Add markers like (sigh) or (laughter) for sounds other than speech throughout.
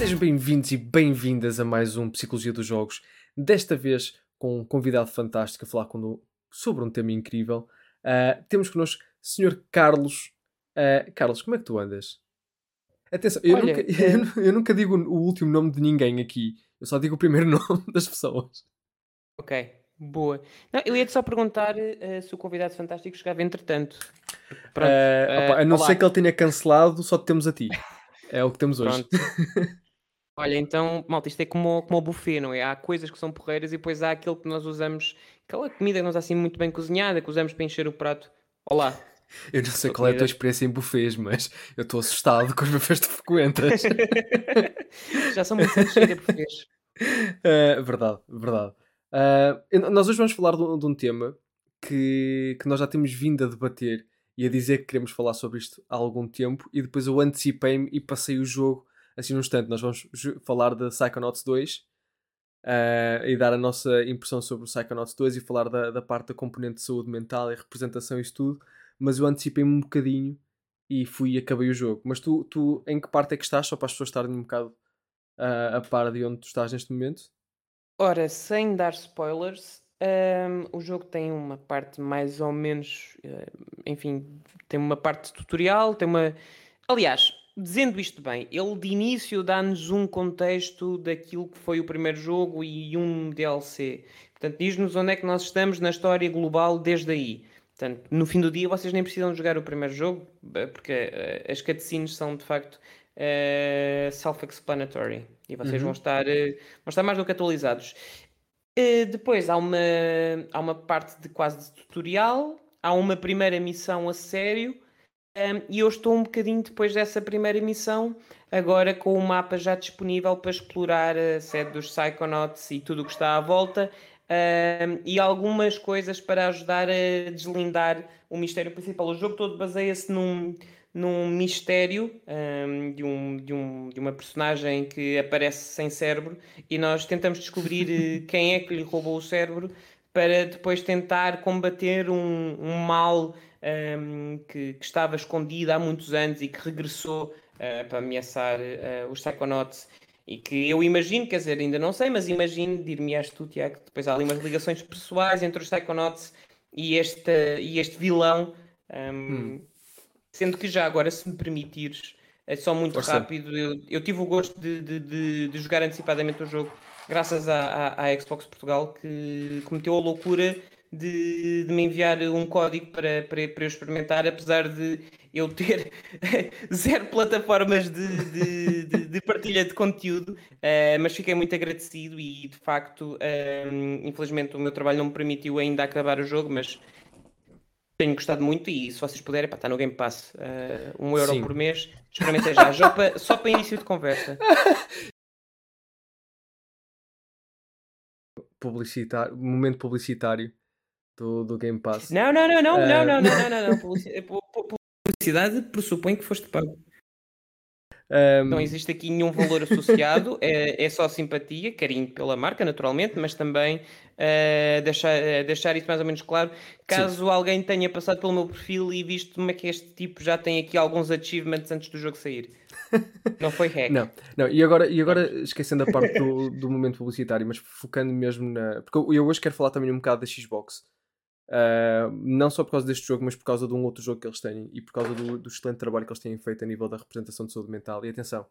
Sejam bem-vindos e bem-vindas a mais um Psicologia dos Jogos. Desta vez com um convidado fantástico a falar sobre um tema incrível. Uh, temos connosco o Sr. Carlos. Uh, Carlos, como é que tu andas? Atenção, eu, Olha, nunca, eh, (laughs) eu, eu nunca digo o último nome de ninguém aqui. Eu só digo o primeiro (laughs) nome das pessoas. Ok, boa. Não, eu ia-te só perguntar eh, se o convidado fantástico chegava entretanto. Pronto. Uh, opa, a não olá. ser que ele tenha cancelado, só te temos a ti. É o que temos hoje. (laughs) Olha, então, malta, isto é como, como o buffet, não é? Há coisas que são porreiras e depois há aquilo que nós usamos, aquela comida que não está assim muito bem cozinhada, que usamos para encher o prato. Olá. (laughs) Eu não sei qual é a tua experiência em buffets, mas eu estou assustado com os buffets que frequentas. (laughs) Já são muito por vez. Uh, verdade, verdade. Uh, nós hoje vamos falar de, um- de um tema que, que nós já temos vindo a debater e a dizer que queremos falar sobre isto há algum tempo e depois eu antecipei-me e passei o jogo assim num instante. Nós vamos falar de Psychonauts 2 uh, e dar a nossa impressão sobre o Psychonauts 2 e falar da, da parte da componente de saúde mental e representação e isso tudo, mas eu antecipei-me um bocadinho e fui e acabei o jogo. Mas tu, tu em que parte é que estás? Só para as pessoas estarem um bocado uh, a par de onde tu estás neste momento? Ora, sem dar spoilers, hum, o jogo tem uma parte mais ou menos, eh, enfim, tem uma parte tutorial, tem uma. Aliás, dizendo isto bem, ele de início dá-nos um contexto daquilo que foi o primeiro jogo e um DLC. Portanto, diz-nos onde é que nós estamos na história global desde aí. Portanto, no fim do dia, vocês nem precisam jogar o primeiro jogo, eh, porque eh, as cutscenes são de facto eh, self-explanatory e vocês Uhum. vão estar, eh, vão estar mais do que atualizados. Depois há uma, há uma parte de quase de tutorial, há uma primeira missão a sério, um, e eu estou um bocadinho depois dessa primeira missão, agora com o mapa já disponível para explorar a sede dos Psychonauts e tudo o que está à volta, um, e algumas coisas para ajudar a deslindar o mistério principal. O jogo todo baseia-se num, num mistério um, de, um, de, um, de uma personagem que aparece sem cérebro e nós tentamos descobrir eh, (laughs) quem é que lhe roubou o cérebro para depois tentar combater um, um mal um, que, que estava escondido há muitos anos e que regressou uh, para ameaçar uh, os Psychonauts e que eu imagino, quer dizer, ainda não sei, mas imagino, dir-me-ás tu, Tiago, que depois há ali umas ligações pessoais entre os Psychonauts e este, e este vilão, um, Hum. sendo que já agora, se me permitires, é só muito Força. rápido, eu, eu tive o gosto de, de, de, de jogar antecipadamente o jogo graças à, à, à Xbox Portugal que cometeu a loucura de, de me enviar um código para, para, para eu experimentar, apesar de eu ter (laughs) zero plataformas de, de, de- partilha de conteúdo, eh, mas fiquei muito agradecido e de facto, eh, infelizmente, o meu trabalho não me permitiu ainda acabar o jogo, mas tenho gostado muito e se vocês puderem, pá, está no Game Pass, eh, um euro Sim. por mês, experimentem já, só para, só para início de conversa. Publicitário, momento publicitário do, do Game Pass. Não, não, não, não, Eh, não, não, não, não, não, não. Pu- pu- Publicidade pressupõe que foste pago. Um, Não existe aqui nenhum valor associado, é, é só simpatia, carinho pela marca, naturalmente, mas também eh, deixar, eh, deixar isso mais ou menos claro. Caso alguém tenha passado pelo meu perfil e visto como é que este tipo já tem aqui alguns achievements antes do jogo sair. (laughs) Não foi hack. Não, não, e agora, e agora esquecendo a parte do, do momento publicitário, mas focando mesmo na. Porque eu hoje quero falar também um bocado da Xbox. Ah, não só por causa deste jogo, mas por causa de um outro jogo que eles têm e por causa do, do excelente trabalho que eles têm feito a nível da representação de saúde mental. E atenção,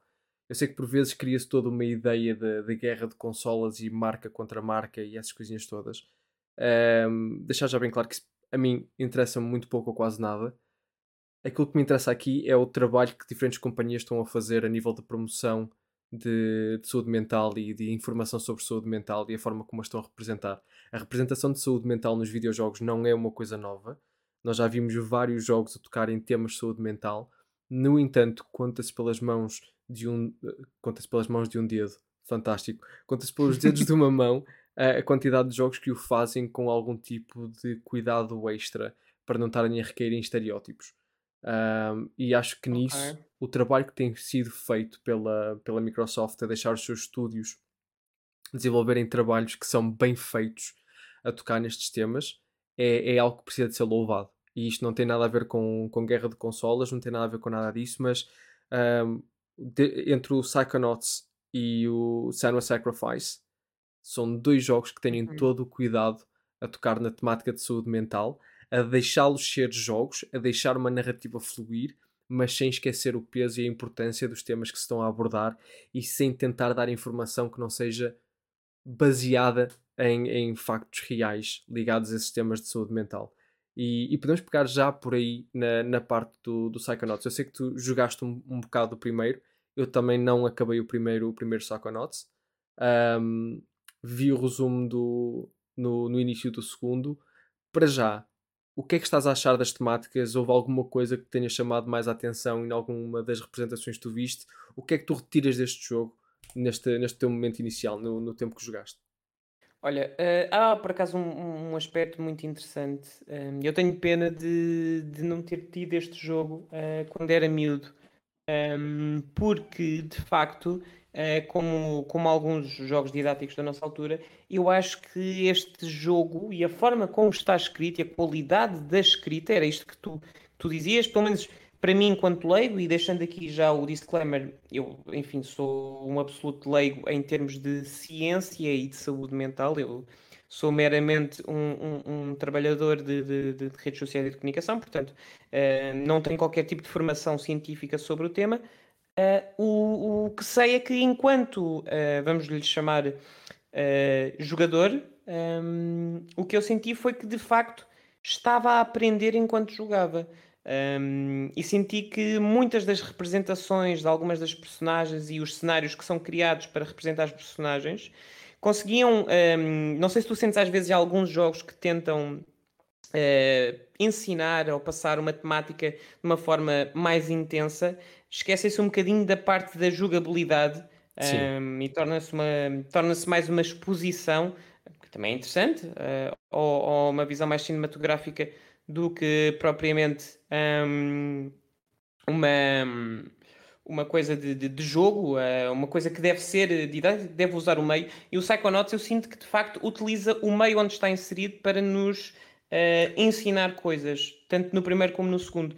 eu sei que por vezes cria-se toda uma ideia de, de guerra de consolas e marca contra marca e essas coisinhas todas. Ahm, deixar já bem claro que a mim interessa muito pouco ou quase nada. Aquilo que me interessa aqui é o trabalho que diferentes companhias estão a fazer a nível de promoção de, de saúde mental e de informação sobre saúde mental e a forma como as estão a representar. A representação de saúde mental nos videojogos não é uma coisa nova. Nós já vimos vários jogos a tocar em temas de saúde mental. No entanto, conta-se pelas mãos de um eh, conta-se pelas mãos de um dedo. Fantástico. Conta-se pelos (laughs) dedos de uma mão eh, a quantidade de jogos que o fazem com algum tipo de cuidado extra para não estarem a recair em estereótipos. Ahm, e acho que nisso Ok. o trabalho que tem sido feito pela, pela Microsoft a deixar os seus estúdios desenvolverem trabalhos que são bem feitos a tocar nestes temas é, é algo que precisa de ser louvado. E isto não tem nada a ver com, com guerra de consolas, não tem nada a ver com nada disso, mas ahm, de- entre o Psychonauts e o Senua Sacrifice são dois jogos que têm Uhum. todo o cuidado a tocar na temática de saúde mental, a deixá-los ser jogos, a deixar uma narrativa fluir, mas sem esquecer o peso e a importância dos temas que se estão a abordar e sem tentar dar informação que não seja baseada em, em factos reais ligados a esses temas de saúde mental. E, e podemos pegar já por aí na, na parte do, do Psychonauts. Eu sei que tu jogaste um, um bocado o primeiro, eu também não acabei o primeiro, o primeiro Psychonauts. Um, vi o resumo do, no, no início do segundo. Para já, o que é que estás a achar das temáticas? Houve alguma coisa que tenha chamado mais a atenção em alguma das representações que tu viste? O que é que tu retiras deste jogo neste, neste teu momento inicial, no, no tempo que jogaste? Olha, eh, há por acaso um, um aspecto muito interessante. Um, eu tenho pena de, de não ter tido este jogo uh, quando era miúdo, um, porque de facto, uh, como, como alguns jogos didáticos da nossa altura, eu acho que este jogo e a forma como está escrito e a qualidade da escrita, era isto que tu, que tu dizias, pelo menos para mim, enquanto leigo, e deixando aqui já o disclaimer, eu, enfim, sou um absoluto leigo em termos de ciência e de saúde mental. Eu sou meramente um, um, um trabalhador de, de, de, redes sociais e de comunicação, portanto, uh, não tenho qualquer tipo de formação científica sobre o tema. Uh, o, o, que sei é que, enquanto, uh, vamos lhe chamar jogador, um, o que eu senti foi que, de facto, estava a aprender enquanto jogava. Um, e senti que muitas das representações de algumas das personagens e os cenários que são criados para representar as personagens conseguiam. Um, não sei se tu sentes às vezes alguns jogos que tentam uh, ensinar ou passar uma temática de uma forma mais intensa, esquecem-se um bocadinho da parte da jogabilidade um, e torna-se torna mais uma exposição, que também é interessante, uh, ou, ou uma visão mais cinematográfica do que propriamente um, uma, uma coisa de, de, de jogo, uh, uma coisa que deve ser didática, deve usar o meio. E o Psychonauts eu sinto que de facto utiliza o meio onde está inserido para nos uh, ensinar coisas, tanto no primeiro como no segundo.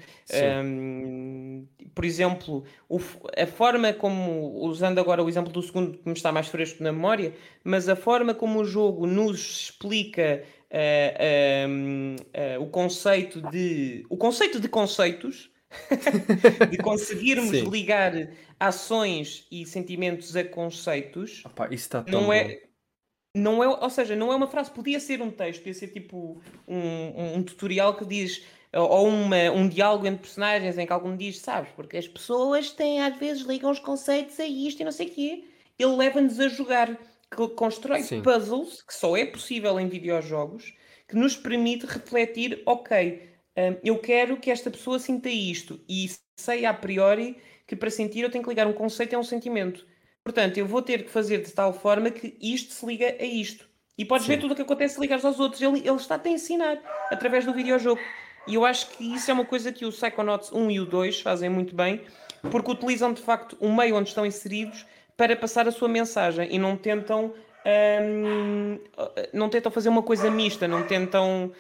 Um, por exemplo, o, a forma como, usando agora o exemplo do segundo que me está mais fresco na memória, mas a forma como o jogo nos explica uh, um, uh, o conceito de o conceito de conceitos (laughs) de conseguirmos Sim. ligar ações e sentimentos a conceitos Opa, isso está tão não bom. é não é ou seja não é uma frase podia ser um texto podia ser tipo um, um, um tutorial que diz ou uma, um diálogo entre personagens em que algum diz, sabes, porque as pessoas têm às vezes ligam os conceitos a isto e não sei o quê. Ele leva-nos a jogar que constrói Sim. puzzles que só é possível em videojogos que nos permite refletir, ok, um, eu quero que esta pessoa sinta isto e sei a priori que para sentir eu tenho que ligar um conceito a um sentimento. Portanto, eu vou ter que fazer de tal forma que isto se liga a isto. E podes Sim. ver tudo o que acontece se ligares aos outros. Ele, ele está-te a ensinar através do videojogo. E eu acho que isso é uma coisa que o Psychonauts 1 e o 2 fazem muito bem, porque utilizam de facto o meio onde estão inseridos para passar a sua mensagem e não tentam um, não tentam fazer uma coisa mista, não tentam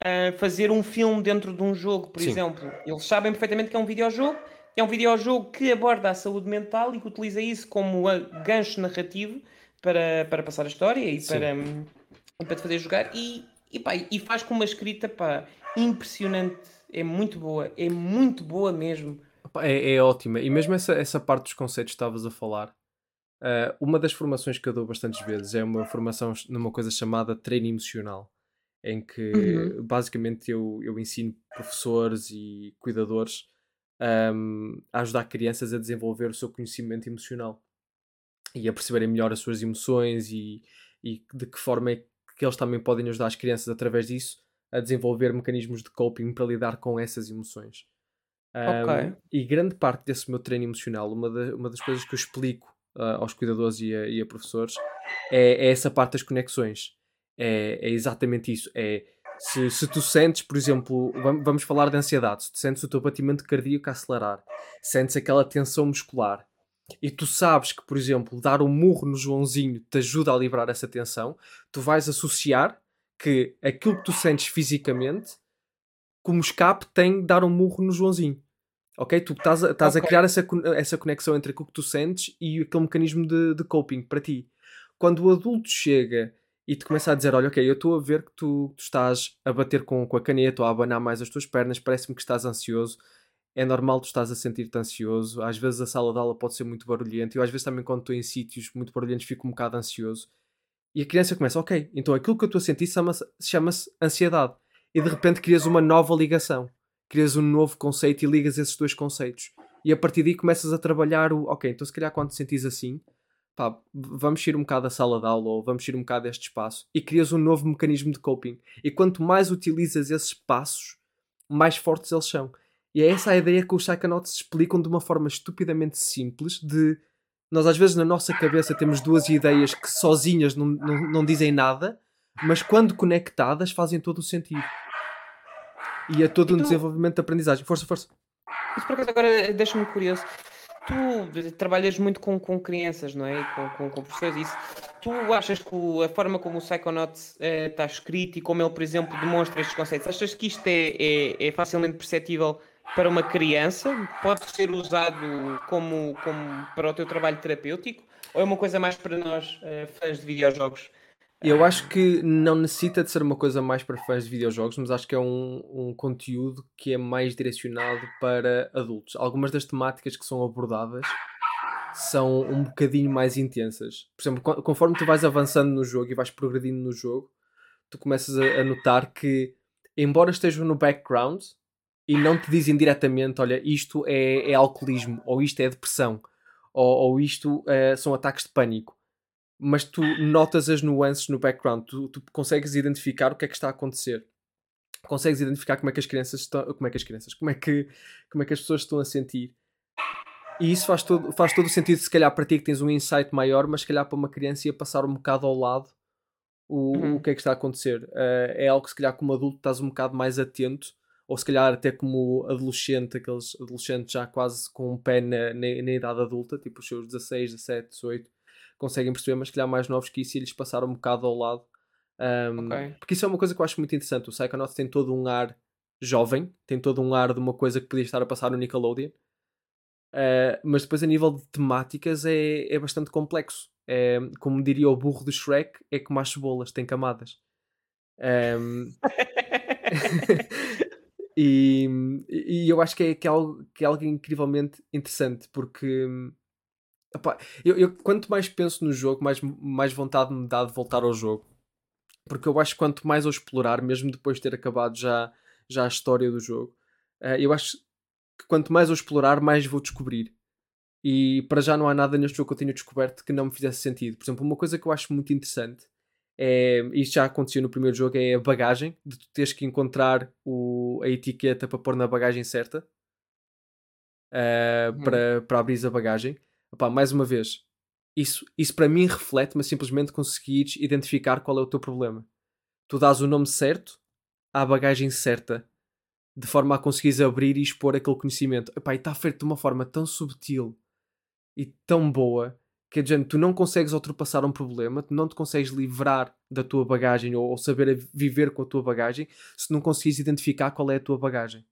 uh, fazer um filme dentro de um jogo, por Sim. exemplo. Eles sabem perfeitamente que é um videojogo, é um videojogo que aborda a saúde mental e que utiliza isso como gancho narrativo para, para passar a história e para, um, para te fazer jogar e, e, pá, e faz com uma escrita pá, impressionante, é muito boa, é muito boa mesmo. É, é ótima, e mesmo essa, essa parte dos conceitos que estavas a falar, Uh, uma das formações que eu dou bastantes vezes é uma formação numa coisa chamada treino emocional, em que uhum. basicamente eu, eu ensino professores e cuidadores um, a ajudar crianças a desenvolver o seu conhecimento emocional e a perceberem melhor as suas emoções e, e de que forma é que eles também podem ajudar as crianças através disso a desenvolver mecanismos de coping para lidar com essas emoções. Um, okay. E grande parte desse meu treino emocional, uma, de, uma das coisas que eu explico uh, aos cuidadores e a, e a professores, é, é, essa parte das conexões. É, é exatamente isso. É se, se, tu sentes, por exemplo, vamos falar de ansiedade, se tu sentes o teu batimento cardíaco a acelerar, sentes aquela tensão muscular e tu sabes que, por exemplo, dar um murro no Joãozinho te ajuda a livrar essa tensão, tu vais associar que aquilo que tu sentes fisicamente, como escape, tem dar um murro no Joãozinho. Ok? Tu estás a, estás okay. a criar essa, essa conexão entre aquilo que tu sentes e aquele mecanismo de, de coping para ti. Quando o adulto chega e te começa a dizer: Olha, ok, eu estou a ver que tu, tu, estás a bater com, com a caneta ou a abanar mais as tuas pernas, parece-me que estás ansioso. É normal tu estás a sentir-te ansioso. Às vezes a sala de aula pode ser muito barulhenta. Eu, às vezes, também, quando estou em sítios muito barulhentos, fico um bocado ansioso. E a criança começa: Ok, então aquilo que eu estou a sentir chama-se chama ansiedade. E de repente crias uma nova ligação. Crias um novo conceito e ligas esses dois conceitos. E a partir daí começas a trabalhar o: Ok, então se calhar quando te sentires assim pá, vamos ir um bocado da sala de aula ou vamos ir um bocado deste espaço e crias um novo mecanismo de coping. E quanto mais utilizas esses passos, mais fortes eles são. E é essa a ideia que os Psychonauts explicam de uma forma estupidamente simples de nós às vezes na nossa cabeça temos duas ideias que sozinhas não, não, não dizem nada, mas quando conectadas fazem todo o sentido. E é todo um desenvolvimento de aprendizagem. Força, força. Isso por acaso agora deixa-me curioso tu trabalhas muito com, com crianças, não é? Com, com, com professores, isso. Tu achas que a forma como o Psychonauts uh, está escrito e como ele, por exemplo, demonstra estes conceitos, achas que isto é, é, é, facilmente perceptível para uma criança? Pode ser usado como, como para o teu trabalho terapêutico? Ou é uma coisa mais para nós, uh, fãs de videojogos? Eu acho que não necessita de ser uma coisa mais para fãs de videojogos, mas acho que é um, um conteúdo que é mais direcionado para adultos. Algumas das temáticas que são abordadas são um bocadinho mais intensas. Por exemplo, conforme tu vais avançando no jogo e vais progredindo no jogo, tu começas a, a notar que, embora estejam no background e não te dizem diretamente, olha, isto é, é alcoolismo, ou isto é depressão, ou, ou isto é, são ataques de pânico mas tu notas as nuances no background, tu, tu, consegues identificar o que é que está a acontecer. Consegues identificar como é que as crianças estão, como é que as crianças, como é que, como é que as pessoas estão a sentir. E isso faz todo, faz todo o sentido, se calhar para ti que tens um insight maior, mas se calhar para uma criança ia passar um bocado ao lado o, uhum. o que é que está a acontecer. Uh, é algo que se calhar como adulto estás um bocado mais atento, ou se calhar até como adolescente, aqueles adolescentes já quase com um pé na, na, na idade adulta, tipo os seus 16, 17, 18, conseguem perceber, mas que há mais novos que isso e eles passaram um bocado ao lado. Um, okay. Porque isso é uma coisa que eu acho muito interessante. O Psychonauts tem todo um ar jovem, tem todo um ar de uma coisa que podia estar a passar no Nickelodeon. Uh, mas depois a nível de temáticas é, é bastante complexo. É, como diria o burro do Shrek, é como as cebolas, tem camadas. Um... (laughs) e, e eu acho que é, que é, algo, que é algo incrivelmente interessante porque Epá, eu, eu, quanto mais penso no jogo, mais, mais vontade me dá de voltar ao jogo. Porque eu acho que quanto mais eu explorar, mesmo depois de ter acabado já, já a história do jogo, uh, eu acho que quanto mais eu explorar, mais vou descobrir. E para já não há nada neste jogo que eu tenha descoberto que não me fizesse sentido. Por exemplo, uma coisa que eu acho muito interessante é, isto já aconteceu no primeiro jogo, é a bagagem, de tu teres que encontrar o, a etiqueta para pôr na bagagem certa. Uh, hum. para, para abrir a bagagem. Mais uma vez, isso, isso para mim reflete-me simplesmente conseguires identificar qual é o teu problema. Tu dás o nome certo à bagagem certa, de forma a conseguires abrir e expor aquele conhecimento. Epá, e está feito de uma forma tão subtil e tão boa que gente, tu não consegues ultrapassar um problema, tu não te consegues livrar da tua bagagem ou, ou saber viver com a tua bagagem se não conseguires identificar qual é a tua bagagem.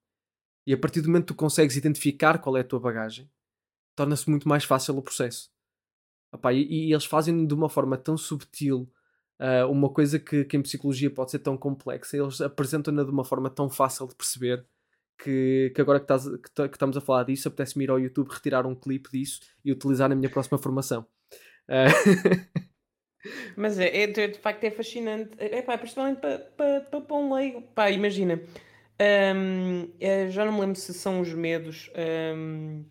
E a partir do momento que tu consegues identificar qual é a tua bagagem, torna-se muito mais fácil o processo. Epá, e, e, eles fazem de uma forma tão subtil uh, uma coisa que, que, em psicologia pode ser tão complexa, eles apresentam-na de uma forma tão fácil de perceber que, que agora que, que, estamos a falar disso, apetece-me ir ao YouTube retirar um clipe disso e utilizar na minha próxima formação. Uh... (laughs) Mas é, é, de facto é fascinante, é, pá, principalmente para, para, um leigo. Pá, imagina, um, é, já não me lembro se são os medos. Um,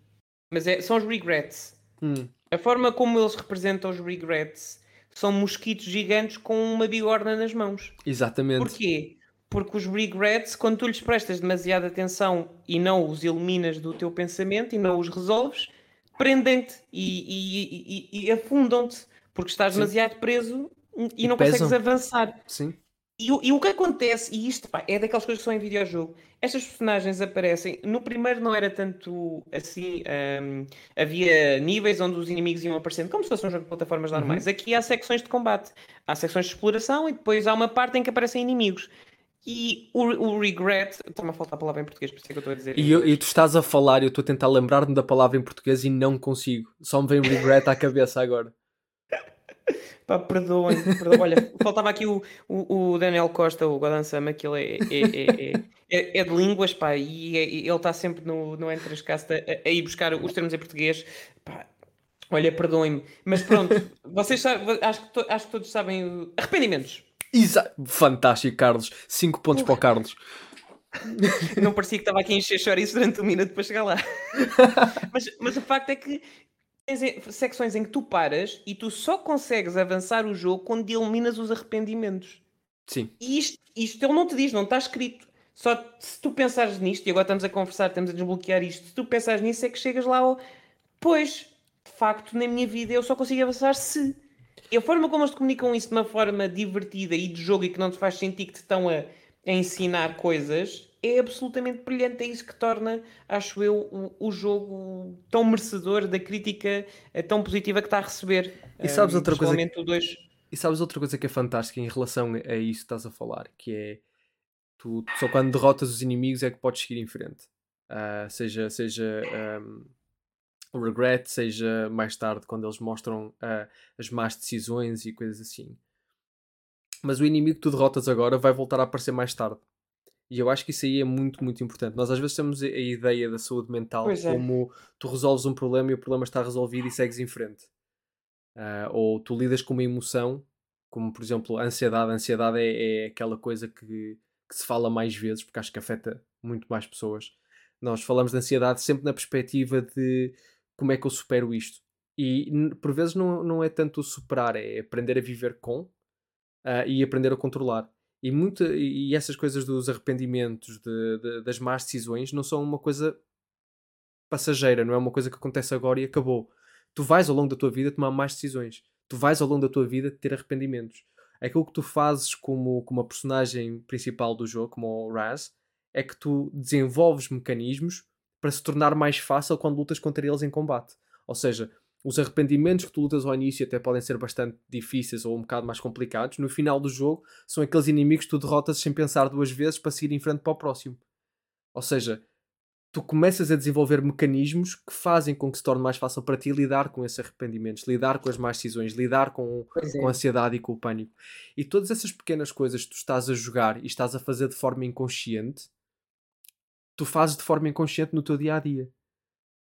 mas é, são os regrets. Hum. A forma como eles representam os regrets são mosquitos gigantes com uma bigorna nas mãos. Exatamente. Porquê? Porque os regrets, quando tu lhes prestas demasiada atenção e não os eliminas do teu pensamento e não os resolves, prendem-te e, e, e, e afundam-te porque estás Sim. demasiado preso e, não pesam. consegues avançar. Sim. E, e, o que acontece, e isto pá, é daquelas coisas que são em videojogo, estas personagens aparecem. No primeiro não era tanto assim. Um, havia níveis onde os inimigos iam aparecendo, como se fosse um jogo de plataformas normais. Uhum. Aqui há secções de combate, há secções de exploração e depois há uma parte em que aparecem inimigos. E o, o regret, está-me a faltar a palavra em português, por isso é que eu estou a dizer. E, eu, e tu estás a falar, eu estou a tentar lembrar-me da palavra em português e não consigo. Só me vem regret à cabeça agora. Pá, perdoem, perdoem. Olha, faltava aqui o, o, o, Daniel Costa, o Godan Sama, que ele é, é, é, é, de línguas, pá, e ele está sempre no, no Entre as Casta a, a, ir buscar os termos em português. Pá, olha, perdoem-me. Mas pronto, vocês sabem, acho que, to, acho que todos sabem. Arrependimentos. Exa Fantástico, Carlos. 5 pontos para o Carlos. Não parecia que estava aqui a encher chouriços durante um minuto para chegar lá. (laughs) mas, mas o facto é que secções em que tu paras e tu só consegues avançar o jogo quando eliminas os arrependimentos. Sim. E isto, isto ele não te diz, não está escrito. Só se tu pensares nisto, e agora estamos a conversar, estamos a desbloquear isto, se tu pensares nisso é que chegas lá ao. Pois, de facto, na minha vida eu só consigo avançar se. E a forma como eles comunicam isso de uma forma divertida e de jogo e que não te faz sentir que te estão a, a ensinar coisas é absolutamente brilhante. É isso que torna, acho eu, o, o jogo tão merecedor da crítica eh, tão positiva que está a receber. E sabes um, outra coisa? Que... Dois... E sabes outra coisa que é fantástica em relação a isso que estás a falar, que é tu só quando derrotas os inimigos é que podes seguir em frente. Uh, seja seja um, o regret, seja mais tarde quando eles mostram uh, as más decisões e coisas assim. Mas o inimigo que tu derrotas agora vai voltar a aparecer mais tarde. E eu acho que isso aí é muito, muito importante. Nós às vezes temos a ideia da saúde mental é. como tu resolves um problema e o problema está resolvido e segues em frente. Uh, ou tu lidas com uma emoção, como por exemplo a ansiedade. A ansiedade é, é aquela coisa que, que, se fala mais vezes, porque acho que afeta muito mais pessoas. Nós falamos de ansiedade sempre na perspectiva de como é que eu supero isto. E por vezes não, não é tanto superar, é aprender a viver com uh, e aprender a controlar. E, muita, e essas coisas dos arrependimentos, de, de, das más decisões, não são uma coisa passageira, não é uma coisa que acontece agora e acabou. Tu vais ao longo da tua vida tomar mais decisões. Tu vais ao longo da tua vida ter arrependimentos. Aquilo que tu fazes como, como a personagem principal do jogo, como o Raz, é que tu desenvolves mecanismos para se tornar mais fácil quando lutas contra eles em combate. Ou seja, os arrependimentos que tu lutas ao início até podem ser bastante difíceis ou um bocado mais complicados. No final do jogo, são aqueles inimigos que tu derrotas sem pensar duas vezes para seguir em frente para o próximo. Ou seja, tu começas a desenvolver mecanismos que fazem com que se torne mais fácil para ti lidar com esses arrependimentos, lidar com as más decisões, lidar com, é. com a ansiedade e com o pânico. E todas essas pequenas coisas que tu estás a jogar e estás a fazer de forma inconsciente, tu fazes de forma inconsciente no teu dia a dia.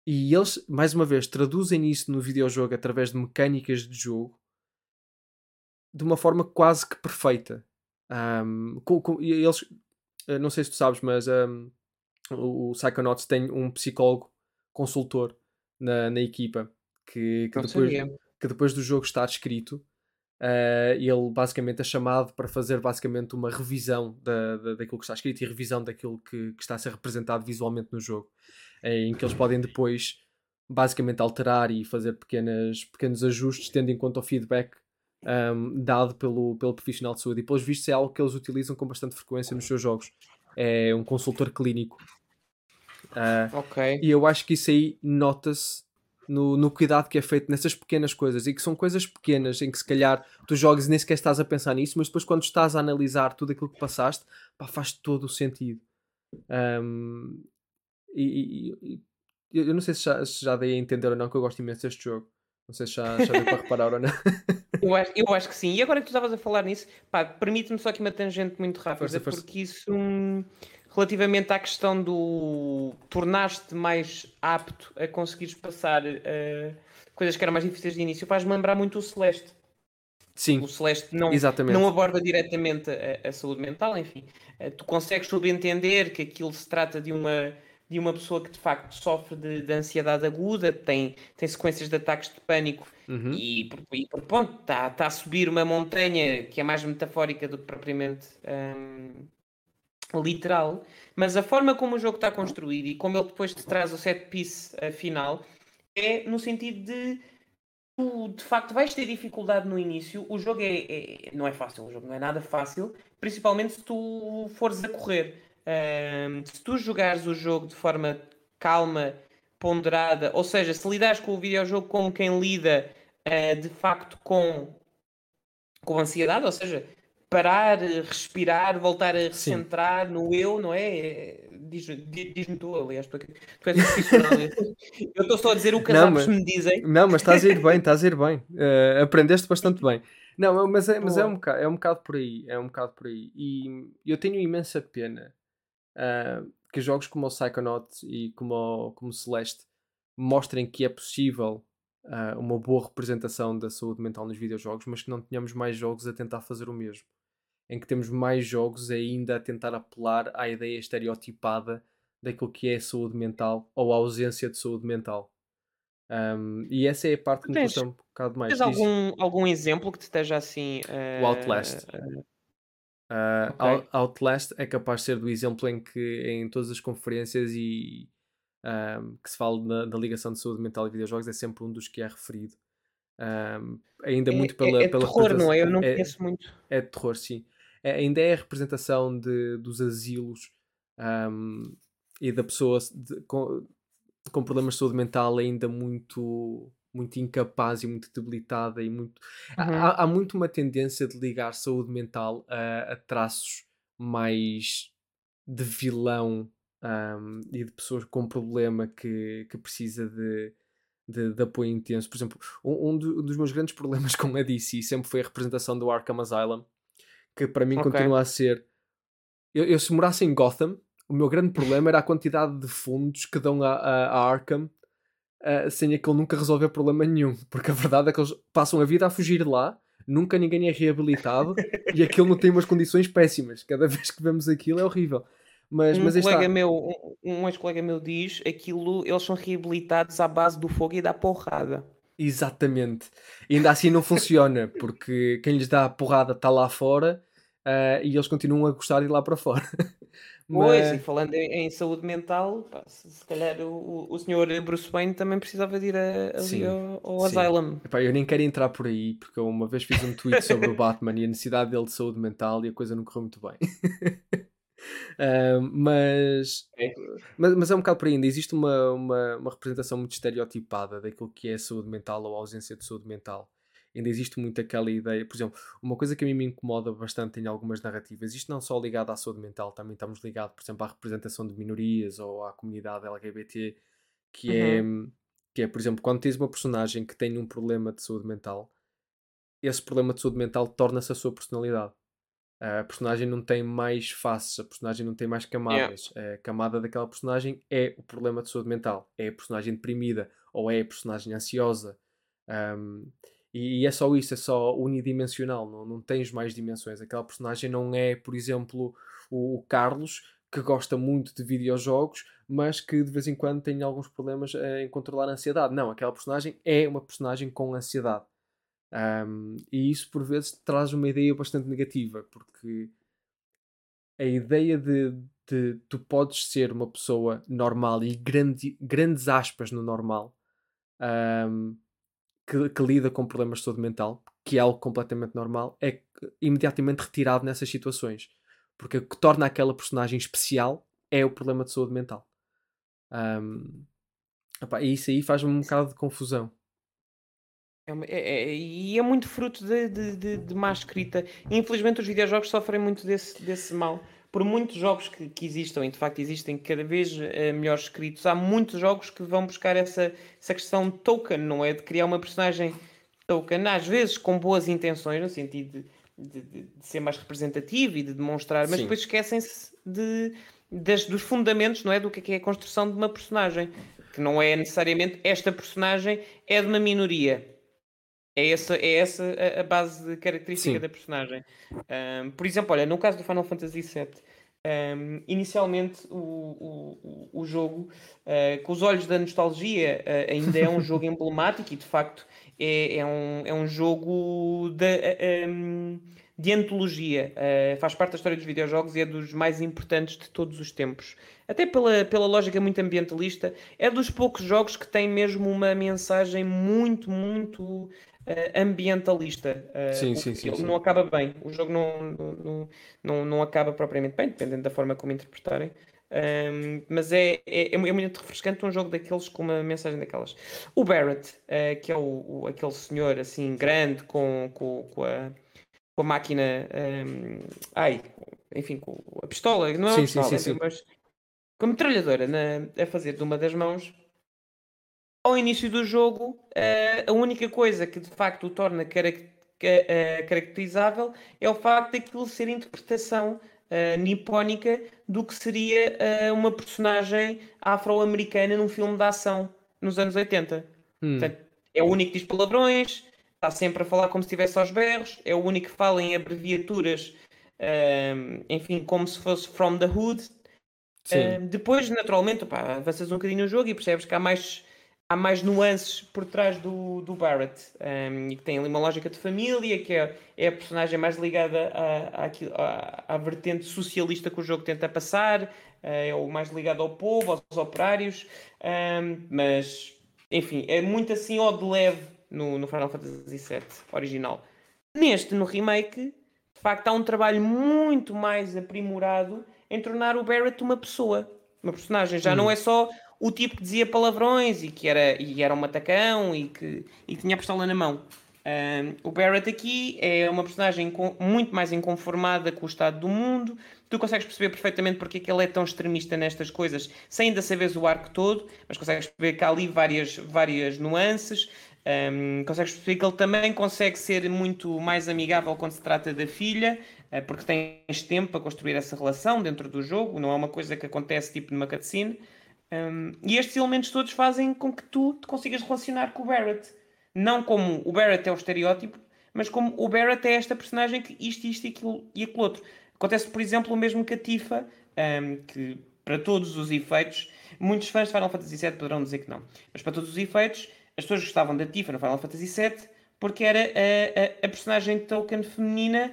E eles, mais uma vez, traduzem isso no videojogo através de mecânicas de jogo de uma forma quase que perfeita. Um, com, com, eles, eh, não sei se tu sabes, mas um, o Psychonauts tem um psicólogo consultor na, na equipa que, que depois, que depois do jogo está descrito. Uh, ele basicamente é chamado para fazer basicamente uma revisão da, da, daquilo que está escrito e revisão daquilo que, que está a ser representado visualmente no jogo em que eles podem depois basicamente alterar e fazer pequenas, pequenos ajustes, tendo em conta o feedback um, dado pelo, pelo profissional de saúde. E pelos vistos é algo que eles utilizam com bastante frequência nos seus jogos. É um consultor clínico. Uh, ok. E eu acho que isso aí nota-se no, no cuidado que é feito nessas pequenas coisas e que são coisas pequenas em que se calhar tu jogas e nem sequer estás a pensar nisso, mas depois quando estás a analisar tudo aquilo que passaste, pá, faz todo o sentido. Um, e, e, e, eu não sei se já, se já dei a entender ou não que eu gosto imenso deste jogo. Não sei se já, já deu para reparar ou não. (laughs) Eu acho, eu acho que sim. E agora que tu estavas a falar nisso, permite-me só aqui uma tangente muito rápida, força, força. porque isso, hum, relativamente à questão do tornar-te mais apto a conseguires passar uh, coisas que eram mais difíceis de início, faz-me lembrar muito o Celeste. Sim. O Celeste não, não aborda diretamente a, a saúde mental, enfim. Uh, tu consegues subentender que aquilo se trata de uma de uma pessoa que de facto sofre de, de ansiedade aguda, tem, tem sequências de ataques de pânico uhum. e, e pronto, está tá a subir uma montanha que é mais metafórica do que propriamente um, literal, mas a forma como o jogo está construído e como ele depois te traz o set piece uh, final é no sentido de tu de facto vais ter dificuldade no início. O jogo é, é, não é fácil, o jogo não é nada fácil, principalmente se tu fores a correr se tu jogares o jogo de forma calma, ponderada, ou seja, se lidares com o videojogo como quem lida uh, de facto com, com ansiedade, ou seja, parar, respirar, voltar a recentrar Sim. no eu, não é? Diz-me diz tu, aliás, tu, tu és profissional. eu estou só a dizer o que as mas, me dizem. Não, mas estás a ir bem, estás a ir bem. Uh, aprendeste bastante bem. Não, mas, é, mas é, um bocado, é um bocado por aí. É um bocado por aí. E eu tenho imensa pena uh, que jogos como o Psychonauts e como o, como o Celeste mostrem que é possível uh, uma boa representação da saúde mental nos videojogos, mas que não tenhamos mais jogos a tentar fazer o mesmo. Em que temos mais jogos ainda a tentar apelar à ideia estereotipada daquilo que é saúde mental ou a ausência de saúde mental. Um, e essa é a parte que me custa um bocado mais. Tens algum, algum exemplo que te esteja assim. Uh, o Outlast. Uh, okay. Outlast é capaz de ser do exemplo em que em todas as conferências e um, que se fala da, da, ligação de saúde mental e videojogos é sempre um dos que é referido. Um, ainda é, muito pela, é, é pela terror, não é? Eu não é, conheço muito. É terror, sim. É, ainda é a representação de, dos asilos um, e da pessoa de, com, com problemas de saúde mental ainda muito muito incapaz e muito debilitada e muito uhum. há, há, muito uma tendência de ligar saúde mental a, a traços mais de vilão um, e de pessoas com problema que, que precisa de, de, de apoio intenso. Por exemplo, um, um, do, dos meus grandes problemas com a DC sempre foi a representação do Arkham Asylum, que para mim okay. continua a ser. Eu, eu, se morasse em Gotham, o meu grande problema era a quantidade de fundos que dão a, a, a Arkham uh, sem aquele nunca resolver problema nenhum. Porque a verdade é que eles passam a vida a fugir de lá, nunca ninguém é reabilitado e aquilo não tem umas condições péssimas. Cada (laughs) vez que vemos aquilo é horrível. Mas, um mas colega está... meu, um, um ex-colega meu diz aquilo, eles são reabilitados à base do fogo e da porrada. Exatamente. E ainda assim não funciona, porque quem lhes dá a porrada está lá fora uh, e eles continuam a gostar de ir lá para fora. (laughs) Pois, e falando em, em saúde mental, pá, se, se, calhar o, o senhor Bruce Wayne também precisava de ir a, ali sim, ao, ao Asylum. Epá, eu nem quero entrar por aí, porque eu uma vez fiz um tweet sobre o Batman e a necessidade dele de saúde mental e a coisa não correu muito bem. (laughs) Uh, mas, é. mas, mas é um bocado por aí ainda. Existe uma, uma, uma, representação muito estereotipada daquilo que é saúde mental ou ausência de saúde mental. Ainda existe muito aquela ideia, por exemplo, uma coisa que a mim me incomoda bastante em algumas narrativas, isto não só ligado à saúde mental, também estamos ligados, por exemplo, à representação de minorias ou à comunidade LGBT, que é, uhum. é, que é, por exemplo, quando tens uma personagem que tem um problema de saúde mental, esse problema de saúde mental torna-se a sua personalidade a personagem não tem mais faces, a personagem não tem mais camadas. Yeah. A camada daquela personagem é o problema de saúde mental, é a personagem deprimida ou é a personagem ansiosa. Um, e, é só isso, é só unidimensional, não, não tens mais dimensões. Aquela personagem não é, por exemplo, o, o Carlos, que gosta muito de videojogos, mas que de vez em quando tem alguns problemas em controlar a ansiedade. Não, aquela personagem é uma personagem com ansiedade. Um, e isso por vezes traz uma ideia bastante negativa, porque a ideia de, de tu podes ser uma pessoa normal e grande, grandes aspas no normal um, que, que, lida com problemas de saúde mental, que é algo completamente normal, é imediatamente retirado nessas situações. Porque o que torna aquela personagem especial é o problema de saúde mental. Um, opa, e isso aí faz-me um bocado de confusão. É é, é, e é muito fruto de, de, de, de má escrita. Infelizmente, os videojogos sofrem muito desse, desse mal. Por muitos jogos que, que existam, e de facto existem cada vez uh, melhores escritos, há muitos jogos que vão buscar essa, essa questão token, não é? De criar uma personagem token, às vezes com boas intenções, no sentido de, de, de ser mais representativo e de demonstrar, mas Sim. depois esquecem-se de, das, dos fundamentos, não é? Do que é, é a construção de uma personagem. Que não é necessariamente esta personagem é de uma minoria é essa, é essa a, a base característica Sim. da personagem. Um, por exemplo, olha, no caso do Final Fantasy VII, um, inicialmente o, o, o jogo, uh, com os olhos da nostalgia, uh, ainda é um (laughs) jogo emblemático e de facto é, é, um, é um jogo de, uh, um, de antologia. faz parte da história dos videojogos e é dos mais importantes de todos os tempos. Até pela, pela lógica muito ambientalista, é dos poucos jogos que tem mesmo uma mensagem muito, muito ambientalista. Uh, sim, sim, sim, sim, Não acaba bem. O jogo não, não, não, não acaba propriamente bem, dependendo da forma como interpretarem. Um, mas é, é, é, muito refrescante um jogo daqueles com uma mensagem daquelas. O Barrett, uh, que é o, o, aquele senhor assim grande com, com, com, a, com a máquina. Um, ai, enfim, com a pistola, não é uma sim, pistola, sim, sim, mas com a metralhadora na, a fazer de uma das mãos. Ao início do jogo, uh, a única coisa que de facto o torna uh, caracterizável é o facto daquilo ser interpretação uh, nipónica do que seria uma personagem afro-americana num filme de ação nos anos 80. Hum. Portanto, é o único que diz palavrões, está sempre a falar como se estivesse aos berros, é o único que fala em abreviaturas, enfim, como se fosse from the hood. Uh, depois, naturalmente, opa, avanças um bocadinho no jogo e percebes que há mais, há mais nuances por trás do, do Barrett um, e que tem ali uma lógica de família, que é, é a personagem mais ligada à, à, à, vertente socialista que o jogo tenta passar, uh, é o mais ligado ao povo, aos operários, um, mas enfim, é muito assim ó de leve no, no Final Fantasy VII original. Neste, no remake, de facto, há um trabalho muito mais aprimorado em tornar o Barrett uma pessoa, uma personagem. Já hum. não é só o tipo que dizia palavrões e que era, e era um matacão e que e tinha a pistola na mão. Um, o Barrett aqui é uma personagem com, muito mais inconformada com o estado do mundo. Tu consegues perceber perfeitamente porque é que ele é tão extremista nestas coisas, sem ainda saberes o arco todo, mas consegues perceber que há ali várias, várias nuances. Um, consegues perceber que ele também consegue ser muito mais amigável quando se trata da filha, uh, porque tens tempo para construir essa relação dentro do jogo, não é uma coisa que acontece tipo numa cutscene. Um, e estes elementos todos fazem com que tu te consigas relacionar com o Barrett. Não como o Barrett é o estereótipo, mas como o Barrett é esta personagem que isto, isto aquilo e aquilo outro. Acontece, por exemplo, o mesmo que a Tifa, um, que para todos os efeitos, muitos fãs de Final Fantasy VII poderão dizer que não, mas para todos os efeitos, as pessoas gostavam da Tifa no Final Fantasy VII porque era a, a, a personagem feminina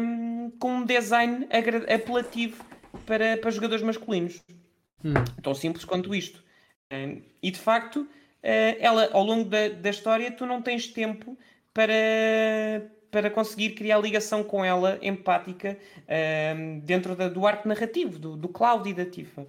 um, com um design apelativo para, para jogadores masculinos. Hum. Tão simples quanto isto. Um, e de facto, uh, ela, ao longo da, da história, tu não tens tempo para, para conseguir criar ligação com ela empática um, dentro da, do arco narrativo, do, do Cloud e da Tifa.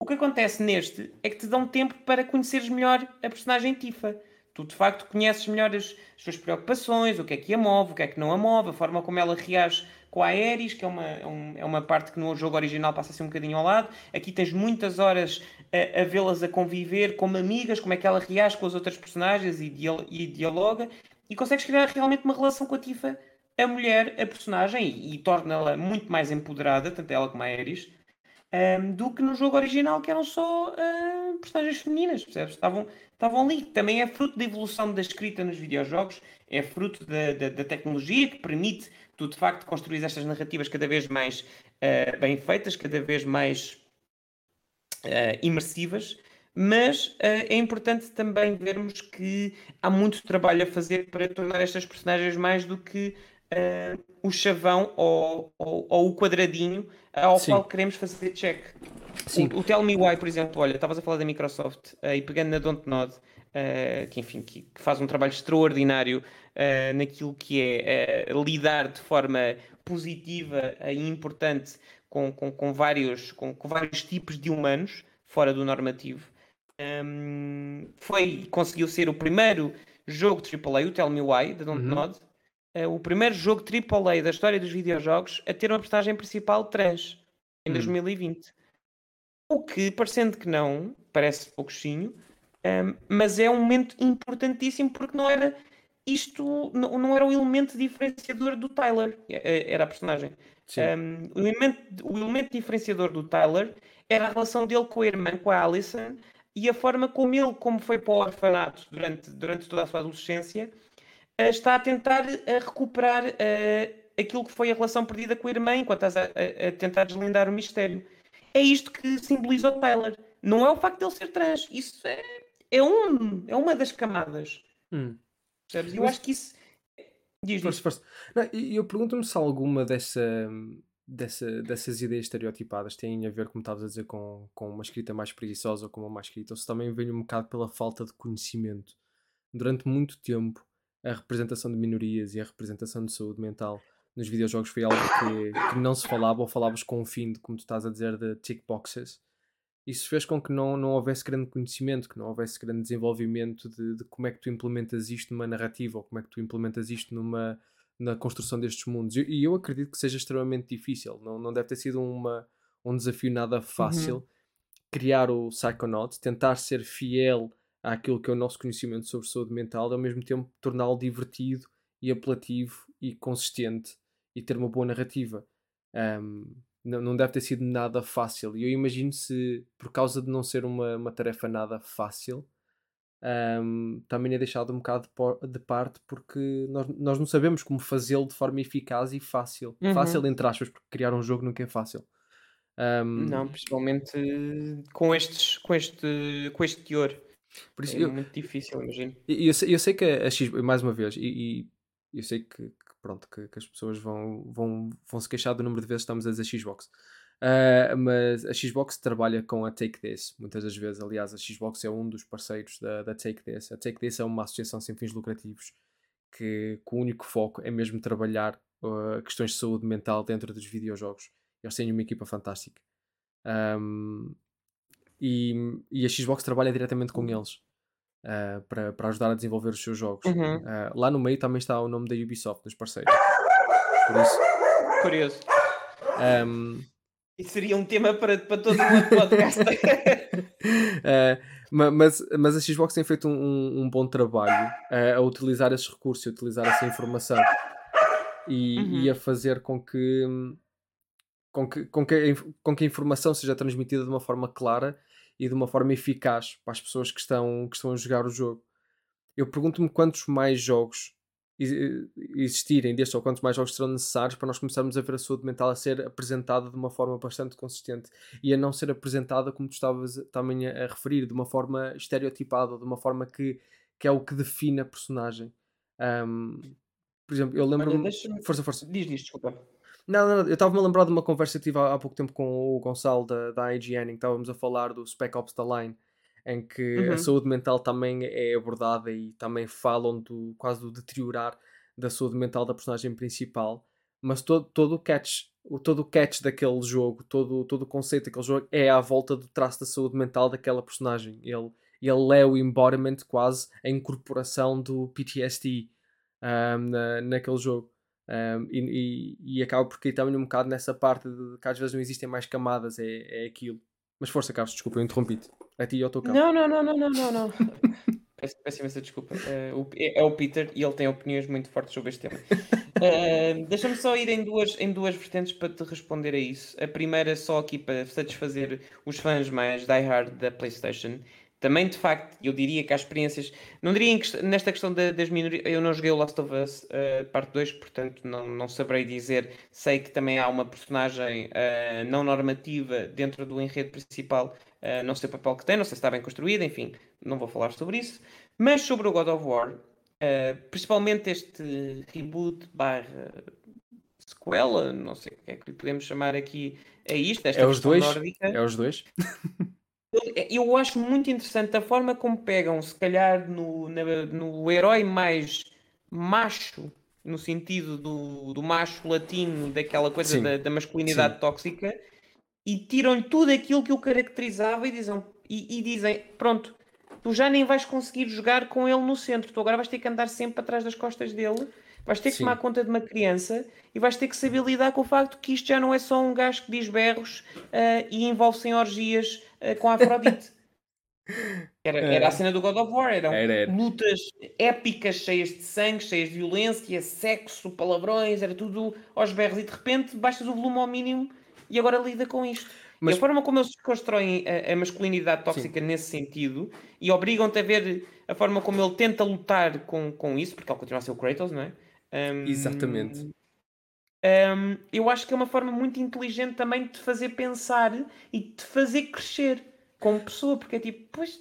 O que acontece neste é que te dão tempo para conheceres melhor a personagem Tifa. Tu de facto conheces melhor as, as suas preocupações, o que é que a move, o que é que não a move, a forma como ela reage com a Aeris, que é uma, é, é uma parte que no jogo original passa a ser um bocadinho ao lado. Aqui tens muitas horas a, a vê-las a conviver como amigas, como é que ela reage com as outras personagens e, e dialoga, e consegues criar realmente uma relação com a Tifa, a mulher, a personagem, e, e torna-la muito mais empoderada, tanto ela como a Aeris, um, do que no jogo original, que eram só uh, personagens femininas, percebes? Estavam, estavam ali. Também é fruto da evolução da escrita nos videojogos, é fruto da, da, da tecnologia que permite tu, de facto, construir estas narrativas cada vez mais uh, bem feitas, cada vez mais uh, imersivas. Mas é importante também vermos que há muito trabalho a fazer para tornar estas personagens mais do que uh, o chavão ou, ou, ou, o quadradinho ao Sim. qual queremos fazer check. Sim. O, o Tell Me Why, por exemplo, olha, estavas a falar da Microsoft uh, e pegando na Dontnod, uh, eh, que enfim, que, que, faz um trabalho extraordinário uh, naquilo que é lidar de forma positiva e importante com, com, com vários, com, com, vários tipos de humanos fora do normativo. Um, ehm, foi, conseguiu ser o primeiro jogo AAA, o Tell Me Why, da Dontnod, uhum o primeiro jogo AAA da história dos videojogos a ter uma personagem principal trans em hum. 2020. O que, parecendo que não, parece pouquinho, um, mas é um momento importantíssimo porque não era isto, não, não era o elemento diferenciador do Tyler, é, era a personagem. Um, o, elemento, o elemento diferenciador do Tyler era a relação dele com a irmã, com a Alison, e a forma como ele, como foi para o orfanato durante, durante toda a sua adolescência, está a tentar a recuperar uh, aquilo que foi a relação perdida com a irmã enquanto estás a, a, tentar deslindar o mistério. É isto que simboliza o Tyler. Não é o facto de ele ser trans. Isso é, é, um, é uma das camadas. Hum. Percebes? Eu Mas... acho que isso. Diz, força, força. Não, eu pergunto-me se alguma dessa, dessa, dessas ideias estereotipadas têm a ver, como estavas a dizer, com, com uma escrita mais preguiçosa ou com uma má escrita, ou se também vem um bocado pela falta de conhecimento. Durante muito tempo, a representação de minorias e a representação de saúde mental nos videojogos foi algo que, que não se falava ou falavas com o fim de, como tu estás a dizer, de tick boxes. Isso fez com que não, não houvesse grande conhecimento, que não houvesse grande desenvolvimento de, de como é que tu implementas isto numa narrativa ou como é que tu implementas isto numa, na construção destes mundos. E, e eu acredito que seja extremamente difícil. Não, não deve ter sido uma, um desafio nada Uhum. fácil criar o Psychonaut, tentar ser fiel àquilo que é o nosso conhecimento sobre saúde mental e ao mesmo tempo torná-lo divertido e apelativo e consistente e ter uma boa narrativa. Um, não, não deve ter sido nada fácil. E eu imagino se, por causa de não ser uma, uma tarefa nada fácil, um, também é deixado um bocado de, por- de parte porque nós, nós não sabemos como fazê-lo de forma eficaz e fácil. Uhum. Fácil, entre aspas, porque criar um jogo nunca é fácil. Um, Não, principalmente eh, com, estes, com, este, com este teor. Por isso É eu, muito difícil, imagino. E Eu, sei, eu sei que a X, mais uma vez, e, e eu sei que, que pronto, que, que as pessoas vão, vão, vão se queixar do número de vezes que estamos a dizer Xbox. Ah, mas a Xbox trabalha com a Take This, muitas das vezes. Aliás, a Xbox é um dos parceiros da, da Take This. A Take This é uma associação sem fins lucrativos que, que o único foco é mesmo trabalhar ah, questões de saúde mental dentro dos videojogos. Eles têm uma equipa fantástica. Ahm, e, e a Xbox trabalha diretamente com eles uh, para, para ajudar a desenvolver os seus jogos. Uhum. Uh, lá no meio também está o nome da Ubisoft, dos parceiros. Por isso, Curioso. um, Isso seria um tema para, para todo outro podcast. uh, (laughs) ma- mas, mas a Xbox tem feito um, um- um bom trabalho uh, a utilizar esses recursos, a utilizar essa informação e, Uhum. e a fazer com que, com, que, com, que com que a informação seja transmitida de uma forma clara e de uma forma eficaz para as pessoas que estão, que estão a jogar o jogo. Eu pergunto-me quantos mais jogos existirem destes ou quantos mais jogos serão necessários para nós começarmos a ver a saúde mental a ser apresentada de uma forma bastante consistente e a não ser apresentada como tu estavas também a, a referir, de uma forma estereotipada, de uma forma que, que é o que define a personagem. Ahm, por exemplo, eu lembro-me. Força, força. Diz, diz, desculpa. Não, não, não, eu estava-me a lembrar de uma conversa que tive há, há pouco tempo com o Gonçalo da, da IGN, em que estávamos a falar do Spec Ops The Line, em que Uhum. a saúde mental também é abordada e também falam do quase do deteriorar da saúde mental da personagem principal, mas todo, todo o catch, o, todo o catch daquele jogo, todo, todo o conceito daquele jogo é à volta do traço da saúde mental daquela personagem. Ele, ele é o embodiment, quase a incorporação do PTSD ahm, na, naquele jogo. Um, e, e, e acaba por cair também um bocado nessa parte de que às vezes não existem mais camadas, é, é aquilo. Mas força, Carlos, desculpa, eu interrompi-te. A ti e ao teu campo. Não, não, não, não, não, não, não. (laughs) Peço, peço imensa desculpa. Eh, o- é, é o Peter e ele tem opiniões muito fortes sobre este tema. Eh, Deixa-me só ir em duas, em duas vertentes para te responder a isso. A primeira, só aqui para satisfazer os fãs mais die-hard da PlayStation. Também, de facto, eu diria que há experiências. Não diria quest- nesta questão da- das minorias. Eu não joguei o Last of Us eh, parte 2, portanto não, não saberei dizer. Sei que também há uma personagem eh, não normativa dentro do enredo principal. eh, não sei o papel que tem, não sei se está bem construída, enfim, não vou falar sobre isso. Mas sobre o God of War, principalmente este reboot barra sequela, não sei o que é que lhe podemos chamar aqui a isto, esta É os dois? nórdica. É os dois? (laughs) Eu acho muito interessante a forma como pegam, se calhar, no, na- no herói mais macho, no sentido do, do macho latino, daquela coisa Sim, da, da masculinidade sim. tóxica, e tiram tudo aquilo que o caracterizava e dizem, e, e dizem: pronto, tu já nem vais conseguir jogar com ele no centro, tu agora vais ter que andar sempre atrás das costas dele. Vais ter que Sim. tomar conta de uma criança e vais ter que saber lidar com o facto que isto já não é só um gajo que diz berros ah, e envolve-se em orgias com a Afrodite. (laughs) Era, era a cena do God of War, eram Era, era. lutas épicas, cheias de sangue, cheias de violência, sexo, palavrões, era tudo aos berros e de repente baixas o volume ao mínimo e agora lida com isto. Mas- E a forma como eles constroem a, a masculinidade tóxica nesse sentido e obrigam-te a ver a forma como ele tenta lutar com, com isso, porque ele continua a ser o Kratos, não é? Hum, Exatamente. Hum, eu acho que é uma forma muito inteligente também de te fazer pensar e de te fazer crescer como pessoa, porque é tipo, pois,